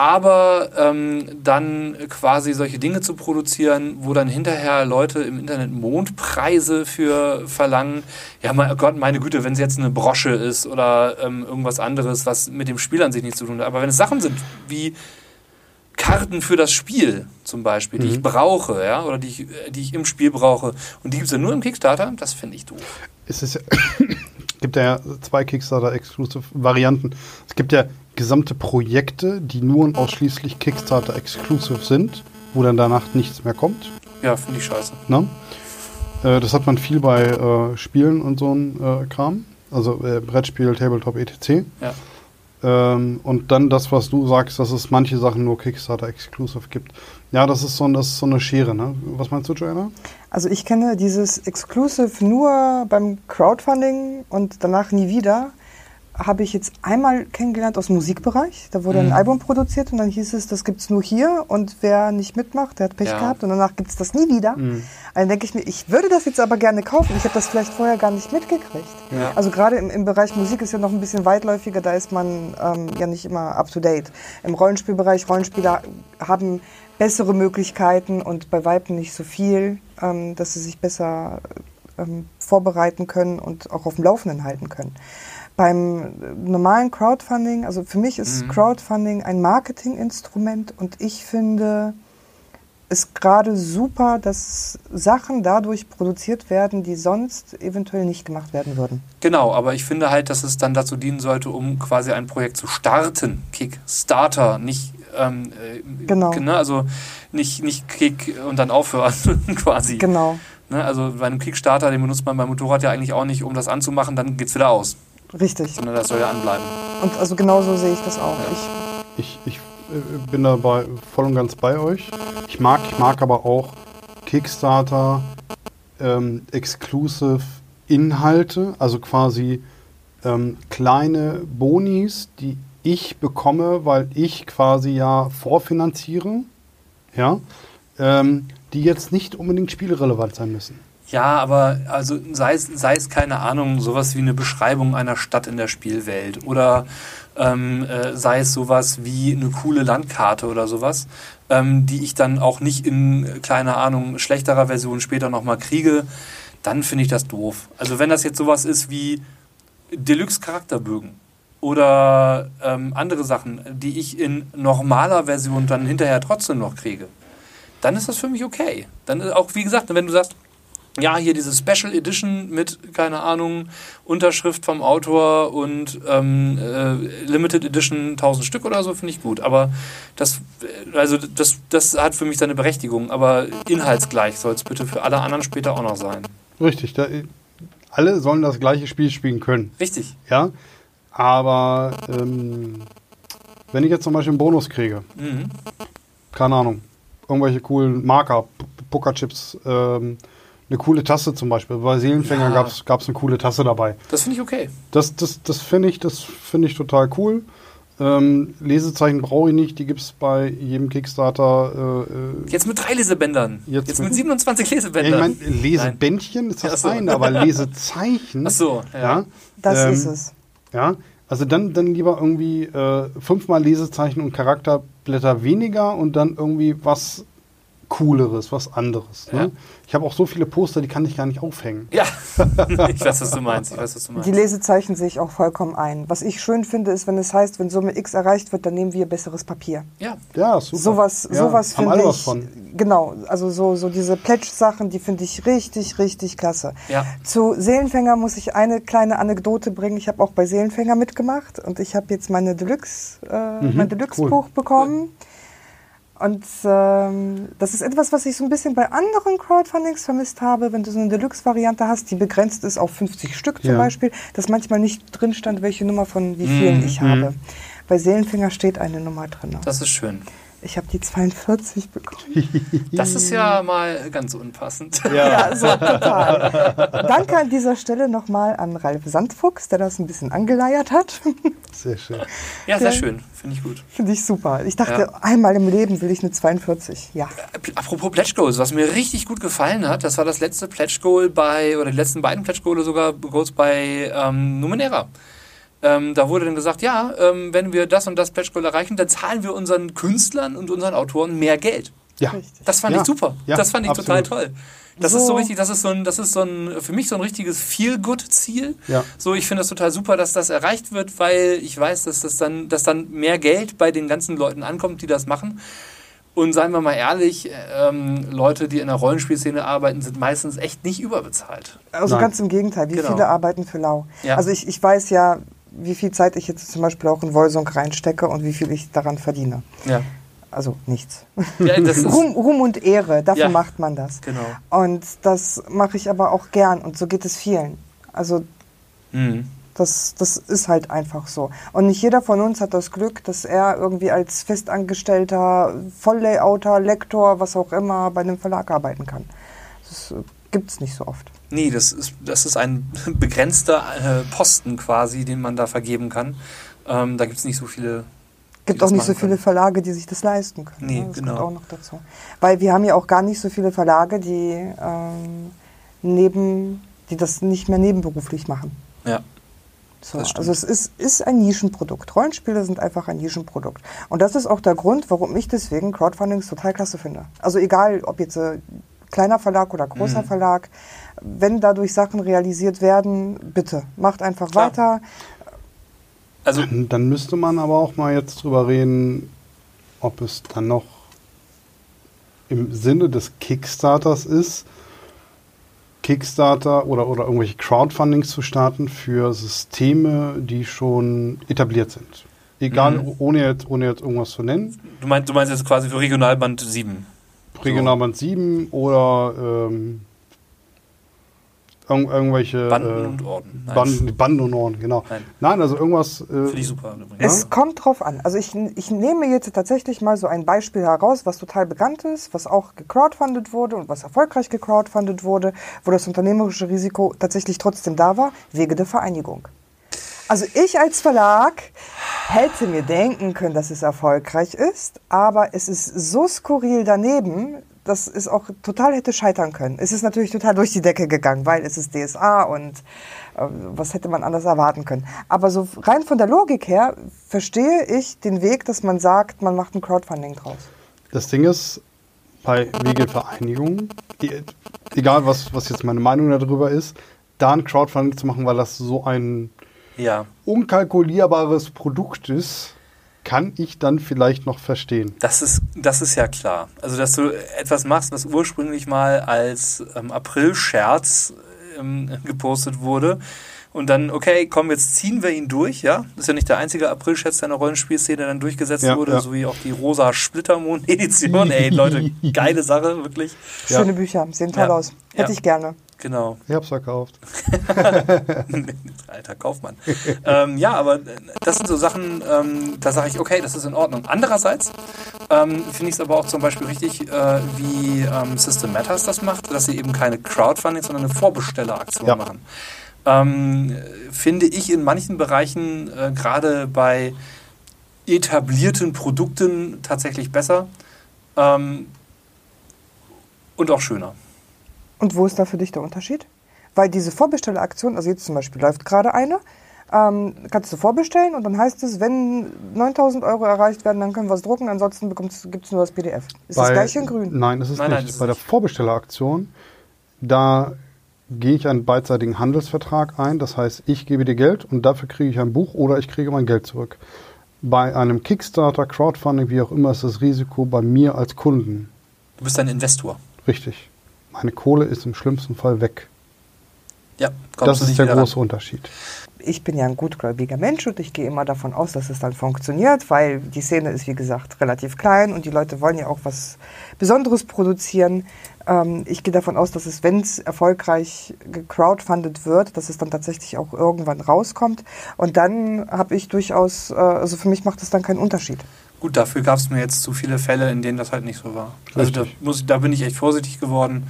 Speaker 1: Aber ähm, dann quasi solche Dinge zu produzieren, wo dann hinterher Leute im Internet Mondpreise für verlangen. Ja, mein Gott, meine Güte, wenn es jetzt eine Brosche ist oder ähm, irgendwas anderes, was mit dem Spiel an sich nichts zu tun hat. Aber wenn es Sachen sind wie Karten für das Spiel zum Beispiel, die ich brauche, ja, oder die ich, äh, die ich im Spiel brauche. Und die gibt es ja nur im Kickstarter, das finde ich doof.
Speaker 5: Es ist, *coughs* gibt ja zwei Kickstarter-Exclusive-Varianten. Es gibt ja gesamte Projekte, die nur und ausschließlich Kickstarter-Exclusive sind, wo dann danach nichts mehr kommt.
Speaker 1: Ja, finde ich scheiße.
Speaker 5: Ne? Äh, das hat man viel bei äh, Spielen und so ein äh, Kram. Also äh, Brettspiel, Tabletop, etc.
Speaker 1: Ja.
Speaker 5: Ähm, und dann das, was du sagst, dass es manche Sachen nur Kickstarter-Exclusive gibt. Ja, das ist so, das ist so eine Schere, ne? Was meinst du, Joanna?
Speaker 3: Also ich kenne dieses Exclusive nur beim Crowdfunding und danach nie wieder. Habe ich jetzt einmal kennengelernt aus dem Musikbereich. Da wurde
Speaker 1: Mhm.
Speaker 3: ein Album produziert und dann hieß es, das gibt's nur hier und wer nicht mitmacht, der hat Pech
Speaker 1: Ja.
Speaker 3: gehabt und danach gibt's das nie wieder.
Speaker 5: Mhm.
Speaker 3: Dann denke ich mir, ich würde das jetzt aber gerne kaufen. Ich habe das vielleicht vorher gar nicht mitgekriegt.
Speaker 1: Ja.
Speaker 3: Also gerade im, im Bereich Musik ist ja noch ein bisschen weitläufiger, da ist man ähm, ja nicht immer up to date. Im Rollenspielbereich, Rollenspieler haben bessere Möglichkeiten und bei Weitem nicht so viel, ähm, dass sie sich besser ähm, vorbereiten können und auch auf dem Laufenden halten können. Beim äh, normalen Crowdfunding, also für mich ist Crowdfunding ein Marketinginstrument und ich finde es gerade super, dass Sachen dadurch produziert werden, die sonst eventuell nicht gemacht werden würden.
Speaker 1: Genau, aber ich finde halt, dass es dann dazu dienen sollte, um quasi ein Projekt zu starten. Kickstarter, nicht ähm, äh,
Speaker 3: Genau.
Speaker 1: Ne, also nicht, nicht Kick und dann aufhören *laughs* quasi.
Speaker 3: Genau,
Speaker 1: Ne, also bei einem Kickstarter, den benutzt man beim Motorrad ja eigentlich auch nicht, um das anzumachen, dann geht's wieder aus.
Speaker 3: Richtig.
Speaker 1: Sondern das soll ja anbleiben.
Speaker 3: Und also genauso sehe ich das auch. Ich,
Speaker 5: Ich, ich äh, bin dabei voll und ganz bei euch. Ich mag, ich mag aber auch Kickstarter ähm, Exclusive Inhalte, also quasi ähm, kleine Bonis, die ich bekomme, weil ich quasi ja vorfinanziere, ja, ähm, die jetzt nicht unbedingt spielrelevant sein müssen.
Speaker 1: Ja, aber also sei es, sei es keine Ahnung, sowas wie eine Beschreibung einer Stadt in der Spielwelt oder ähm, äh, sei es sowas wie eine coole Landkarte oder sowas, ähm, die ich dann auch nicht in, keine Ahnung, schlechterer Version später nochmal kriege, dann finde ich das doof. Also wenn das jetzt sowas ist wie Deluxe-Charakterbögen oder ähm, andere Sachen, die ich in normaler Version dann hinterher trotzdem noch kriege, dann ist das für mich okay. Dann ist auch, wie gesagt, wenn du sagst, ja, hier diese Special Edition mit, keine Ahnung, Unterschrift vom Autor und ähm, äh, Limited Edition 1000 Stück oder so, finde ich gut. Aber das, äh, also das, das hat für mich seine Berechtigung. Aber inhaltsgleich soll es bitte für alle anderen später auch noch sein.
Speaker 5: Richtig, da, alle sollen das gleiche Spiel spielen können.
Speaker 1: Richtig.
Speaker 5: Ja, aber ähm, wenn ich jetzt zum Beispiel einen Bonus kriege,
Speaker 1: Mhm.
Speaker 5: keine Ahnung, irgendwelche coolen Marker, Pokerchips, ähm, eine coole Tasse zum Beispiel. Bei Seelenfänger
Speaker 1: Ja.
Speaker 5: gab es eine coole Tasse dabei.
Speaker 1: Das finde ich okay.
Speaker 5: Das, das, das finde ich, das finde ich total cool. Ähm, Lesezeichen brauche ich nicht, die gibt es bei jedem Kickstarter. Äh, äh,
Speaker 1: Jetzt mit drei Lesebändern.
Speaker 5: Jetzt
Speaker 1: Jetzt,
Speaker 5: mit-
Speaker 1: mit 27
Speaker 5: ja,
Speaker 1: Lesebändern.
Speaker 5: ich meine, Lesebändchen ist das
Speaker 1: Ach so.
Speaker 5: eine, aber *laughs* Lesezeichen.
Speaker 1: Ach so, ja.
Speaker 5: ja.
Speaker 3: das
Speaker 5: Ähm,
Speaker 3: ist es.
Speaker 5: Ja, also dann, dann lieber irgendwie äh, fünfmal Lesezeichen und Charakterblätter weniger und dann irgendwie was Cooleres, was anderes. Ne?
Speaker 1: Ja.
Speaker 5: Ich habe auch so viele Poster, die kann ich gar nicht aufhängen.
Speaker 1: Ja, *laughs* *laughs* ich weiß, was du meinst. Ich weiß, was du meinst.
Speaker 3: Die Lesezeichen sehe ich auch vollkommen ein. Was ich schön finde, ist, wenn es heißt, wenn Summe X erreicht wird, dann nehmen wir besseres Papier.
Speaker 1: ja,
Speaker 5: Ja, super.
Speaker 3: Sowas,
Speaker 5: ja,
Speaker 3: sowas
Speaker 5: haben
Speaker 3: finde
Speaker 5: alle
Speaker 3: ich.
Speaker 5: was von.
Speaker 3: Genau, also so, so diese Pledge-Sachen, die finde ich richtig, richtig klasse.
Speaker 1: Ja.
Speaker 3: Zu Seelenfänger muss ich eine kleine Anekdote bringen. Ich habe auch bei Seelenfänger mitgemacht und ich habe jetzt meine Deluxe, äh,
Speaker 5: Mhm,
Speaker 3: mein Deluxe-Buch bekommen. Und ähm, das ist etwas, was ich so ein bisschen bei anderen Crowdfundings vermisst habe, wenn du so eine Deluxe-Variante hast, die begrenzt ist auf 50 Stück zum
Speaker 5: Ja.
Speaker 3: Beispiel, dass manchmal nicht drin stand, welche Nummer von wie vielen
Speaker 1: Mhm.
Speaker 3: ich habe. Bei Seelenfänger steht eine Nummer drin.
Speaker 1: das ist schön.
Speaker 3: Ich habe die 42 bekommen. *laughs*
Speaker 1: Das ist ja mal ganz unpassend. *laughs*
Speaker 3: Ja, so total. Danke an dieser Stelle nochmal an Ralf Sandfuchs, der das ein bisschen angeleiert hat.
Speaker 5: Sehr schön.
Speaker 1: Ja, sehr
Speaker 3: Ja.
Speaker 1: schön. Finde ich gut.
Speaker 3: Finde ich super. Ich dachte,
Speaker 1: Ja.
Speaker 3: einmal im Leben will ich eine 42. Ja.
Speaker 1: Äh, Apropos Pledge Goals, was mir richtig gut gefallen hat, das war das letzte Pledge Goal bei, oder die letzten beiden Pledge Goals sogar Goals bei ähm, Numenera. Ähm, da wurde dann gesagt, ja, ähm, wenn wir das und das Pledge Goal erreichen, dann zahlen wir unseren Künstlern und unseren Autoren mehr Geld.
Speaker 5: Ja.
Speaker 3: Richtig.
Speaker 1: Das fand
Speaker 5: Ja,
Speaker 1: ich super.
Speaker 5: ja,
Speaker 1: das fand ich
Speaker 5: absolut.
Speaker 1: total toll. Das
Speaker 3: So.
Speaker 1: ist so richtig, das ist so ein, das ist so ein, für mich so ein richtiges Feel-Good-Ziel.
Speaker 5: Ja.
Speaker 1: So, ich finde das total super, dass das erreicht wird, weil ich weiß, dass das dann, dass dann mehr Geld bei den ganzen Leuten ankommt, die das machen. Und seien wir mal ehrlich, ähm, Leute, die in der Rollenspielszene arbeiten, sind meistens echt nicht überbezahlt.
Speaker 3: Also
Speaker 5: Nein.
Speaker 3: ganz im Gegenteil, wie
Speaker 1: Genau.
Speaker 3: viele arbeiten für lau.
Speaker 1: Ja.
Speaker 3: Also ich, ich weiß ja, wie viel Zeit ich jetzt zum Beispiel auch in Wolsung reinstecke und wie viel ich daran verdiene.
Speaker 1: Ja.
Speaker 3: Also nichts.
Speaker 1: ja ist, *laughs*
Speaker 3: Ruhm, Ruhm und Ehre, dafür
Speaker 1: Ja.
Speaker 3: macht man das.
Speaker 1: genau.
Speaker 3: Und das mache ich aber auch gern und so geht es vielen. Also
Speaker 1: Mhm.
Speaker 3: das, das ist halt einfach so. Und nicht jeder von uns hat das Glück, dass er irgendwie als Festangestellter, Volllayouter, Lektor, was auch immer, bei einem Verlag arbeiten kann. Das gibt es nicht so oft.
Speaker 1: Nee, das ist, das ist ein *laughs* begrenzter äh, Posten quasi, den man da vergeben kann. Ähm, da gibt es nicht so viele. die
Speaker 3: gibt auch nicht so viele
Speaker 1: können.
Speaker 3: Verlage, die sich das leisten können.
Speaker 1: Nee,
Speaker 3: ne? Das
Speaker 1: genau.
Speaker 3: kommt auch noch dazu. Weil wir haben ja auch gar nicht so viele Verlage, die ähm, neben, die das nicht mehr nebenberuflich machen.
Speaker 1: Ja.
Speaker 3: So, also es ist, ist ein Nischenprodukt. Rollenspiele sind einfach ein Nischenprodukt. Und das ist auch der Grund, warum ich deswegen Crowdfundings total klasse finde. Also egal, ob jetzt äh, kleiner Verlag oder großer
Speaker 1: Mhm.
Speaker 3: Verlag, wenn dadurch Sachen realisiert werden, bitte, macht einfach
Speaker 1: Klar.
Speaker 3: weiter.
Speaker 1: Also,
Speaker 5: Dann, dann müsste man aber auch mal jetzt drüber reden, ob es dann noch im Sinne des Kickstarters ist, Kickstarter oder, oder irgendwelche Crowdfundings zu starten für Systeme, die schon etabliert sind. Egal,
Speaker 1: Mhm.
Speaker 5: ohne, jetzt, ohne jetzt irgendwas zu nennen.
Speaker 1: du meinst, du meinst jetzt quasi für Regionalband 7.
Speaker 5: Regionalband 7 oder ähm, irgend, irgendwelche
Speaker 1: Banden
Speaker 5: äh,
Speaker 1: und Orden. Nein.
Speaker 5: Banden, Banden und Orden, genau.
Speaker 1: Nein.
Speaker 5: Nein, also irgendwas. Äh,
Speaker 1: Finde ich super übrigens.
Speaker 3: Es kommt drauf an. Also ich, ich nehme jetzt tatsächlich mal so ein Beispiel heraus, was total bekannt ist, was auch gecrowdfundet wurde und was erfolgreich gecrowdfundet wurde, wo das unternehmerische Risiko tatsächlich trotzdem da war, Wege der Vereinigung. Also ich als Verlag hätte mir denken können, dass es erfolgreich ist, aber es ist so skurril daneben, dass es auch total hätte scheitern können. Es ist natürlich total durch die Decke gegangen, weil es ist DSA und äh, was hätte man anders erwarten können. Aber so rein von der Logik her verstehe ich den Weg, dass man sagt, man macht ein Crowdfunding draus.
Speaker 5: Das Ding ist, bei Wegelvereinigungen, e- egal was, was jetzt meine Meinung darüber ist, da ein Crowdfunding zu machen, weil das so ein
Speaker 1: Ja,
Speaker 5: unkalkulierbares Produkt ist, kann ich dann vielleicht noch verstehen.
Speaker 1: das ist, das ist ja klar. Also, dass du etwas machst, was ursprünglich mal als ähm, April-Scherz ähm, gepostet wurde. Und dann, okay, komm, jetzt ziehen wir ihn durch, ja? Das ist ja nicht der einzige April-Scherz, der in der Rollenspielszene dann durchgesetzt
Speaker 5: Ja,
Speaker 1: wurde,
Speaker 5: ja.
Speaker 1: so wie auch die rosa Splittermond-Edition. Ey, Leute, *laughs* geile Sache, wirklich.
Speaker 5: Ja.
Speaker 3: Schöne Bücher, sehen toll
Speaker 1: Ja.
Speaker 3: aus. Hätte
Speaker 1: Ja.
Speaker 3: ich gerne.
Speaker 1: Genau.
Speaker 5: Ich hab's verkauft. *laughs*
Speaker 1: Alter Kaufmann. ähm, ja, aber das sind so Sachen, ähm, da sage ich, okay, das ist in Ordnung. Andererseits ähm, finde ich es aber auch zum Beispiel richtig, äh, wie ähm, System Matters das macht, dass sie eben keine Crowdfunding, sondern eine Vorbestelleraktion
Speaker 5: Ja.
Speaker 1: machen. Ähm, finde ich in manchen Bereichen, äh, gerade bei etablierten Produkten, tatsächlich besser ähm, und auch schöner.
Speaker 3: Und wo ist da für dich der Unterschied? Weil diese Vorbestelleraktion, also jetzt zum Beispiel läuft gerade eine, ähm, kannst du vorbestellen und dann heißt es, wenn 9000 Euro erreicht werden, dann können wir es drucken, ansonsten gibt es nur das PDF. Ist das
Speaker 5: Bei-
Speaker 3: gleich in grün?
Speaker 5: Nein, ist es
Speaker 1: Nein, nein,
Speaker 5: nicht.
Speaker 1: ist
Speaker 5: Bei der
Speaker 1: nicht.
Speaker 5: Vorbestelleraktion, da gehe ich einen beidseitigen Handelsvertrag ein. Das heißt, ich gebe dir Geld und dafür kriege ich ein Buch oder ich kriege mein Geld zurück. Bei einem Kickstarter, Crowdfunding, wie auch immer, ist das Risiko bei mir als Kunden
Speaker 1: Du bist ein Investor.
Speaker 5: richtig. Meine Kohle ist im schlimmsten Fall weg.
Speaker 1: Ja,
Speaker 5: das ist der
Speaker 1: wieder ran.
Speaker 5: große Unterschied.
Speaker 3: Ich bin ja ein gutgläubiger Mensch und ich gehe immer davon aus, dass es dann funktioniert, weil die Szene ist, wie gesagt, relativ klein und die Leute wollen ja auch was Besonderes produzieren. Ähm, ich gehe davon aus, dass es, wenn es erfolgreich gecrowdfundet wird, dass es dann tatsächlich auch irgendwann rauskommt. Und dann habe ich durchaus, äh, also für mich macht es dann keinen Unterschied.
Speaker 1: Gut, dafür gab es mir jetzt zu viele Fälle, in denen das halt nicht so war. Also da, muss, da bin ich echt vorsichtig geworden,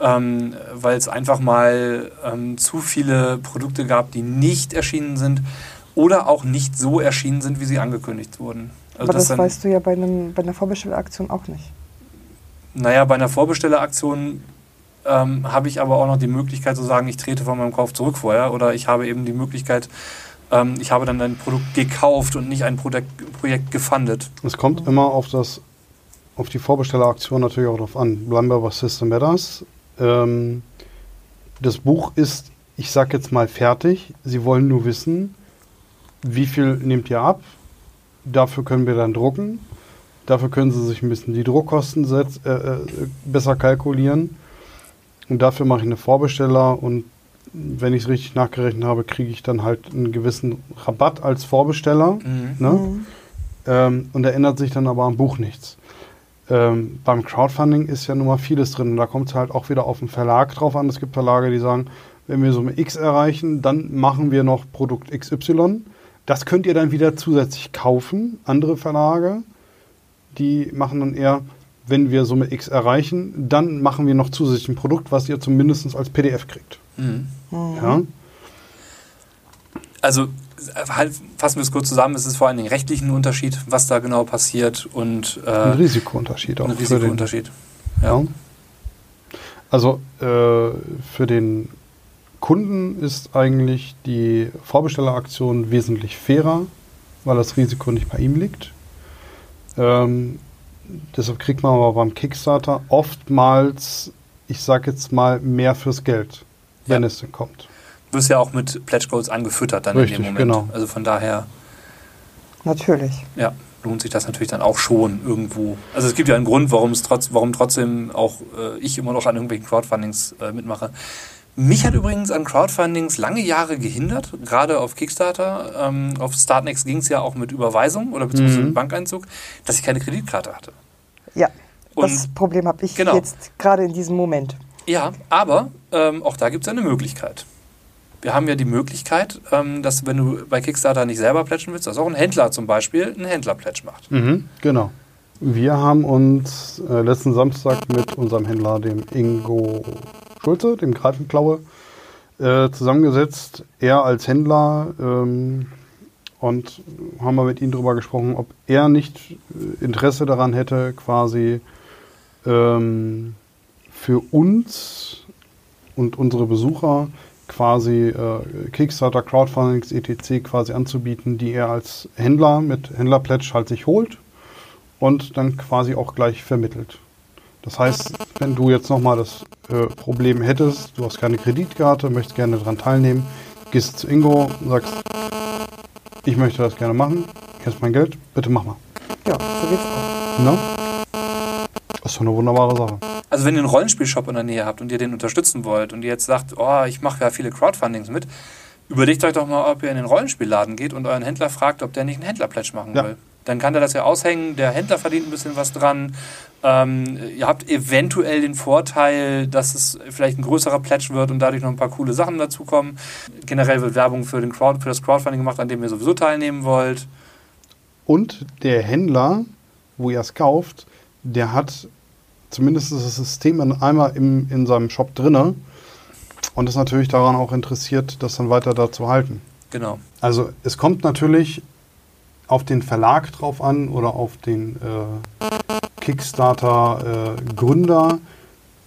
Speaker 1: ähm, weil es einfach mal ähm, zu viele Produkte gab, die nicht erschienen sind oder auch nicht so erschienen sind, wie sie angekündigt wurden. Also
Speaker 3: Aber das,
Speaker 1: dann,
Speaker 3: weißt du ja bei, einem, bei einer Vorbestelleraktion auch nicht.
Speaker 1: Naja, bei einer Vorbestelleraktion ähm, habe ich aber auch noch die Möglichkeit zu sagen, ich trete von meinem Kauf zurück vorher oder ich habe eben die Möglichkeit, ähm, ich habe dann ein Produkt gekauft und nicht ein Produkt, Projekt gefundet.
Speaker 5: Es kommt immer auf das auf die Vorbestelleraktion natürlich auch drauf an. Bleiben wir bei System Matters. Ähm, das Buch ist, ich sag jetzt mal, fertig. Sie wollen nur wissen, wie viel nehmt ihr ab? Dafür können wir dann drucken. Dafür können Sie sich ein bisschen die Druckkosten setz, äh, äh, besser kalkulieren. Und dafür mache ich eine Vorbesteller und wenn ich es richtig nachgerechnet habe, kriege ich dann halt einen gewissen Rabatt als Vorbesteller.
Speaker 1: Mhm.
Speaker 5: Ne? Ähm, und da ändert sich dann aber am Buch nichts. Ähm, beim Crowdfunding ist ja nun mal vieles drin. Und da kommt es halt auch wieder auf den Verlag drauf an. Es gibt Verlage, die sagen, wenn wir Summe X erreichen, dann machen wir noch Produkt XY. Das könnt ihr dann wieder zusätzlich kaufen. Andere Verlage, die machen dann eher, wenn wir Summe X erreichen, dann machen wir noch zusätzlich ein Produkt, was ihr zumindest als PDF kriegt.
Speaker 1: Mhm.
Speaker 5: Ja?
Speaker 1: Also halt, fassen wir es kurz zusammen, es ist vor allen Dingen rechtlich ein Unterschied, was da genau passiert und äh,
Speaker 5: Ein Risikounterschied auch.
Speaker 1: ein
Speaker 5: den-
Speaker 1: Risikounterschied.
Speaker 5: Ja. Also äh, für den Kunden ist eigentlich die Vorbestelleraktion wesentlich fairer, weil das Risiko nicht bei ihm liegt. Ähm, deshalb kriegt man aber beim Kickstarter oftmals, ich sag jetzt mal, mehr fürs Geld, wenn
Speaker 1: Ja.
Speaker 5: es denn kommt.
Speaker 1: Du wirst ja auch mit Pledge Codes angefüttert dann
Speaker 5: Richtig,
Speaker 1: in dem Moment.
Speaker 5: genau.
Speaker 1: Also von daher,
Speaker 3: Natürlich.
Speaker 1: ja, lohnt sich das natürlich dann auch schon irgendwo. Also es gibt ja einen Grund, warum es trotz, warum trotzdem auch äh, ich immer noch an irgendwelchen Crowdfundings äh, mitmache. Mich hat übrigens an Crowdfundings lange Jahre gehindert, gerade auf Kickstarter. Ähm, auf Startnext ging es ja auch mit Überweisung oder beziehungsweise
Speaker 5: Mhm.
Speaker 1: mit Bankeinzug, dass ich keine Kreditkarte hatte.
Speaker 3: Ja,
Speaker 1: Und-
Speaker 3: das Problem habe ich
Speaker 1: Genau.
Speaker 3: jetzt gerade in diesem Moment.
Speaker 1: Ja, aber ähm, auch da gibt es eine Möglichkeit. Wir haben ja die Möglichkeit, ähm, dass wenn du bei Kickstarter nicht selber plätschen willst, dass auch ein Händler zum Beispiel einen Händler-Pledge macht.
Speaker 5: Mhm, genau. Wir haben uns äh, letzten Samstag mit unserem Händler, dem Ingo Schulze, dem Greifenklaue, äh, zusammengesetzt. Er als Händler ähm, und haben wir mit ihm darüber gesprochen, ob er nicht äh, Interesse daran hätte, quasi ähm, für uns und unsere Besucher quasi äh, Kickstarter, Crowdfundings, etc. quasi anzubieten, die er als Händler mit Händlerpledge halt sich holt und dann quasi auch gleich vermittelt. Das heißt, wenn du jetzt nochmal das äh, Problem hättest, du hast keine Kreditkarte, möchtest gerne daran teilnehmen, gehst zu Ingo und sagst, ich möchte das gerne machen, hier ist mein Geld, bitte mach mal.
Speaker 3: Ja, so geht's auch.
Speaker 5: Ne? Das ist doch eine wunderbare Sache.
Speaker 1: Also wenn ihr einen Rollenspielshop in der Nähe habt und ihr den unterstützen wollt und ihr jetzt sagt, oh, ich mache ja viele Crowdfundings mit, überlegt euch doch mal, ob ihr in den Rollenspielladen geht und euren Händler fragt, ob der nicht einen Händlerpledge machen
Speaker 5: Ja.
Speaker 1: will. Dann kann der das ja aushängen, der Händler verdient ein bisschen was dran. Ähm, ihr habt eventuell den Vorteil, dass es vielleicht ein größerer Pledge wird und dadurch noch ein paar coole Sachen dazukommen. Generell wird Werbung für, den Crowd, für das Crowdfunding gemacht, an dem ihr sowieso teilnehmen wollt.
Speaker 5: Und der Händler, wo ihr es kauft, der hat zumindest das System in, einmal im, in seinem Shop drinne und ist natürlich daran auch interessiert, das dann weiter da zu halten.
Speaker 1: Genau.
Speaker 5: Also es kommt natürlich auf den Verlag drauf an oder auf den äh, Kickstarter-Gründer,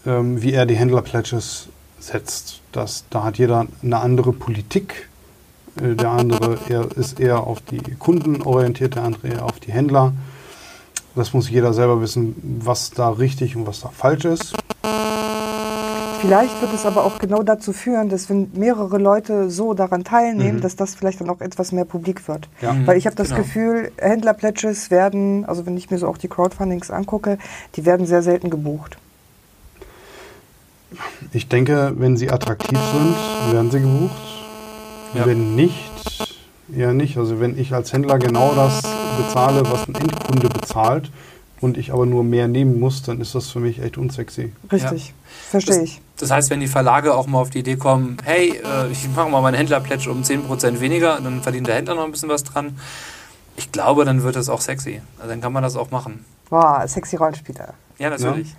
Speaker 5: ähm, wie er die Händler-Pledges setzt. Das, da hat jeder eine andere Politik. Äh, der andere eher, ist eher auf die Kunden orientiert, der andere eher auf die Händler. Das muss jeder selber wissen, was da richtig und was da falsch ist.
Speaker 3: Vielleicht wird es aber auch genau dazu führen, dass wenn mehrere Leute so daran teilnehmen,
Speaker 5: Mhm.
Speaker 3: dass das vielleicht dann auch etwas mehr publik wird.
Speaker 5: Ja.
Speaker 3: Weil ich habe das
Speaker 1: Genau.
Speaker 3: Gefühl, Händler-Pledges werden, also wenn ich mir so auch die Crowdfundings angucke, die werden sehr selten gebucht.
Speaker 5: Ich denke, wenn sie attraktiv sind, werden sie gebucht.
Speaker 1: Ja.
Speaker 5: Wenn nicht, eher nicht. Also wenn ich als Händler genau das bezahle, was ein Endkunde bezahlt und ich aber nur mehr nehmen muss, dann ist das für mich echt unsexy.
Speaker 3: Richtig. Verstehe
Speaker 1: Das-
Speaker 3: ich.
Speaker 1: Das heißt, wenn die Verlage auch mal auf die Idee kommen, hey, äh, ich mache mal meinen Händlerpledge um 10% weniger, dann verdient der Händler noch ein bisschen was dran. Ich glaube, dann wird das auch sexy. Also dann kann man das auch machen.
Speaker 3: Boah, sexy Rollenspieler.
Speaker 1: Ja, natürlich.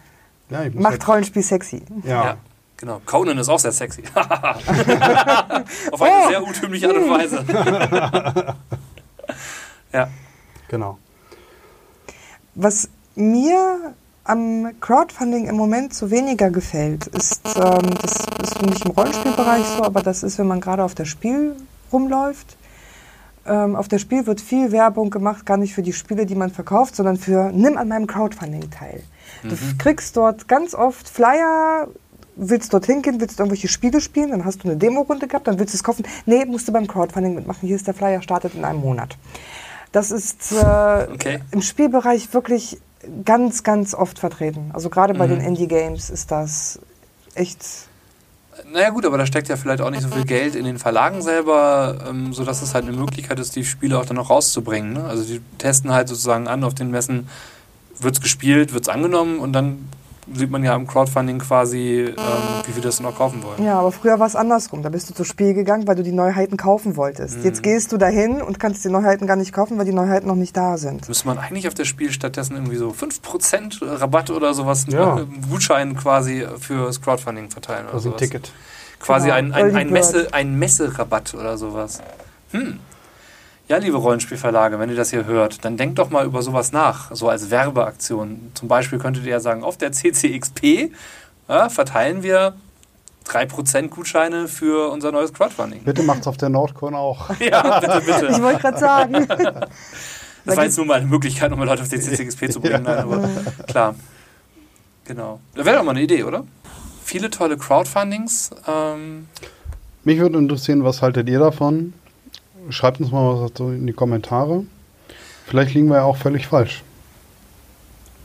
Speaker 5: Ja, muss
Speaker 3: Macht
Speaker 5: halt,
Speaker 3: Rollenspiel sexy.
Speaker 5: ja.
Speaker 1: Ja. genau. Conan ist auch sehr sexy. *laughs* auf eine sehr urtümliche Art und Weise. *laughs* ja.
Speaker 5: genau.
Speaker 3: Was mir am Crowdfunding im Moment so weniger gefällt, ist, ähm, das ist nicht im Rollenspielbereich so, aber das ist, wenn man gerade auf das Spiel rumläuft. ähm, auf der Spiel wird viel Werbung gemacht, gar nicht für die Spiele, die man verkauft, sondern für nimm an meinem Crowdfunding teil. Du kriegst dort ganz oft Flyer, willst dorthin gehen, willst irgendwelche Spiele spielen, dann hast du eine Demo-Runde gehabt, dann willst du es kaufen. Nee, musst du beim Crowdfunding mitmachen. Hier ist der Flyer, startet in einem Monat. Das ist äh,
Speaker 1: Okay.
Speaker 3: im Spielbereich wirklich ganz, ganz oft vertreten. Also gerade bei
Speaker 1: Mhm.
Speaker 3: den Indie-Games ist das echt
Speaker 1: Naja gut, aber da steckt ja vielleicht auch nicht so viel Geld in den Verlagen selber, ähm, sodass es halt eine Möglichkeit ist, die Spiele auch dann noch rauszubringen. Ne? Also die testen halt sozusagen an auf den Messen, wird's gespielt, wird's angenommen und dann sieht man ja im Crowdfunding quasi, ähm, wie wir das noch kaufen wollen.
Speaker 3: Ja, aber früher war es andersrum. Da bist du zu Spiel gegangen, weil du die Neuheiten kaufen wolltest.
Speaker 1: Mhm.
Speaker 3: Jetzt gehst du dahin und kannst die Neuheiten gar nicht kaufen, weil die Neuheiten noch nicht da sind.
Speaker 1: Müsste man eigentlich auf das Spiel stattdessen irgendwie so 5% Rabatt oder sowas,
Speaker 5: Ja.
Speaker 1: einen Gutschein quasi fürs Crowdfunding verteilen oder
Speaker 5: Also ein
Speaker 1: sowas.
Speaker 5: Ticket.
Speaker 1: Quasi
Speaker 3: Genau,
Speaker 1: ein, ein, ein. Messe, ein Messerabatt oder sowas. Hm. Ja, liebe Rollenspielverlage, wenn ihr das hier hört, dann denkt doch mal über sowas nach, so als Werbeaktion. Zum Beispiel könntet ihr ja sagen, auf der CCXP ja, verteilen wir 3% Gutscheine für unser neues Crowdfunding.
Speaker 5: Bitte macht's auf der Nordcon auch. *laughs*
Speaker 1: Ja, bitte, bitte.
Speaker 3: Ich wollte gerade sagen. *laughs*
Speaker 1: Das war jetzt nur mal eine Möglichkeit, um Leute auf die CCXP zu bringen. Nein, aber klar. Genau. Das wäre doch mal eine Idee, oder? Viele tolle Crowdfundings. Ähm,
Speaker 5: Mich würde interessieren, was haltet ihr davon? Schreibt uns mal was dazu in die Kommentare. Vielleicht liegen wir ja auch völlig falsch.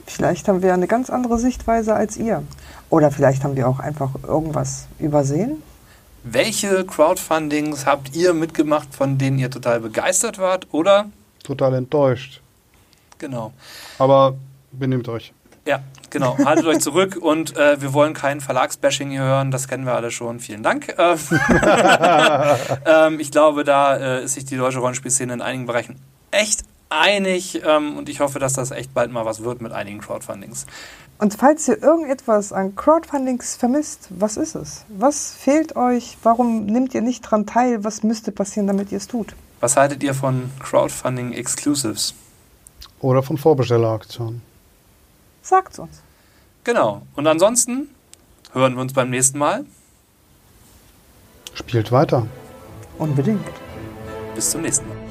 Speaker 3: Vielleicht haben wir eine ganz andere Sichtweise als ihr. Oder vielleicht haben wir auch einfach irgendwas übersehen.
Speaker 1: welche Crowdfundings habt ihr mitgemacht, von denen ihr total begeistert wart? Oder?
Speaker 5: Total enttäuscht.
Speaker 1: Genau.
Speaker 5: Aber benehmt euch.
Speaker 1: Ja, genau. Haltet euch zurück und äh, wir wollen kein Verlagsbashing hier hören. Das kennen wir alle schon. Vielen Dank. *laughs* Ähm, ähm, ich glaube, da äh, ist sich die deutsche Rollenspielszene in einigen Bereichen echt einig ähm, und ich hoffe, dass das echt bald mal was wird mit einigen Crowdfundings.
Speaker 3: Und falls ihr irgendetwas an Crowdfundings vermisst, was ist es? Was fehlt euch? Warum nehmt ihr nicht dran teil? Was müsste passieren, damit ihr es tut?
Speaker 1: Was haltet ihr von Crowdfunding Exclusives?
Speaker 5: Oder von Vorbestelleraktionen.
Speaker 3: Sagt's uns.
Speaker 1: Genau. Und ansonsten hören wir uns beim nächsten Mal.
Speaker 5: Spielt weiter.
Speaker 3: Unbedingt.
Speaker 1: Bis zum nächsten Mal.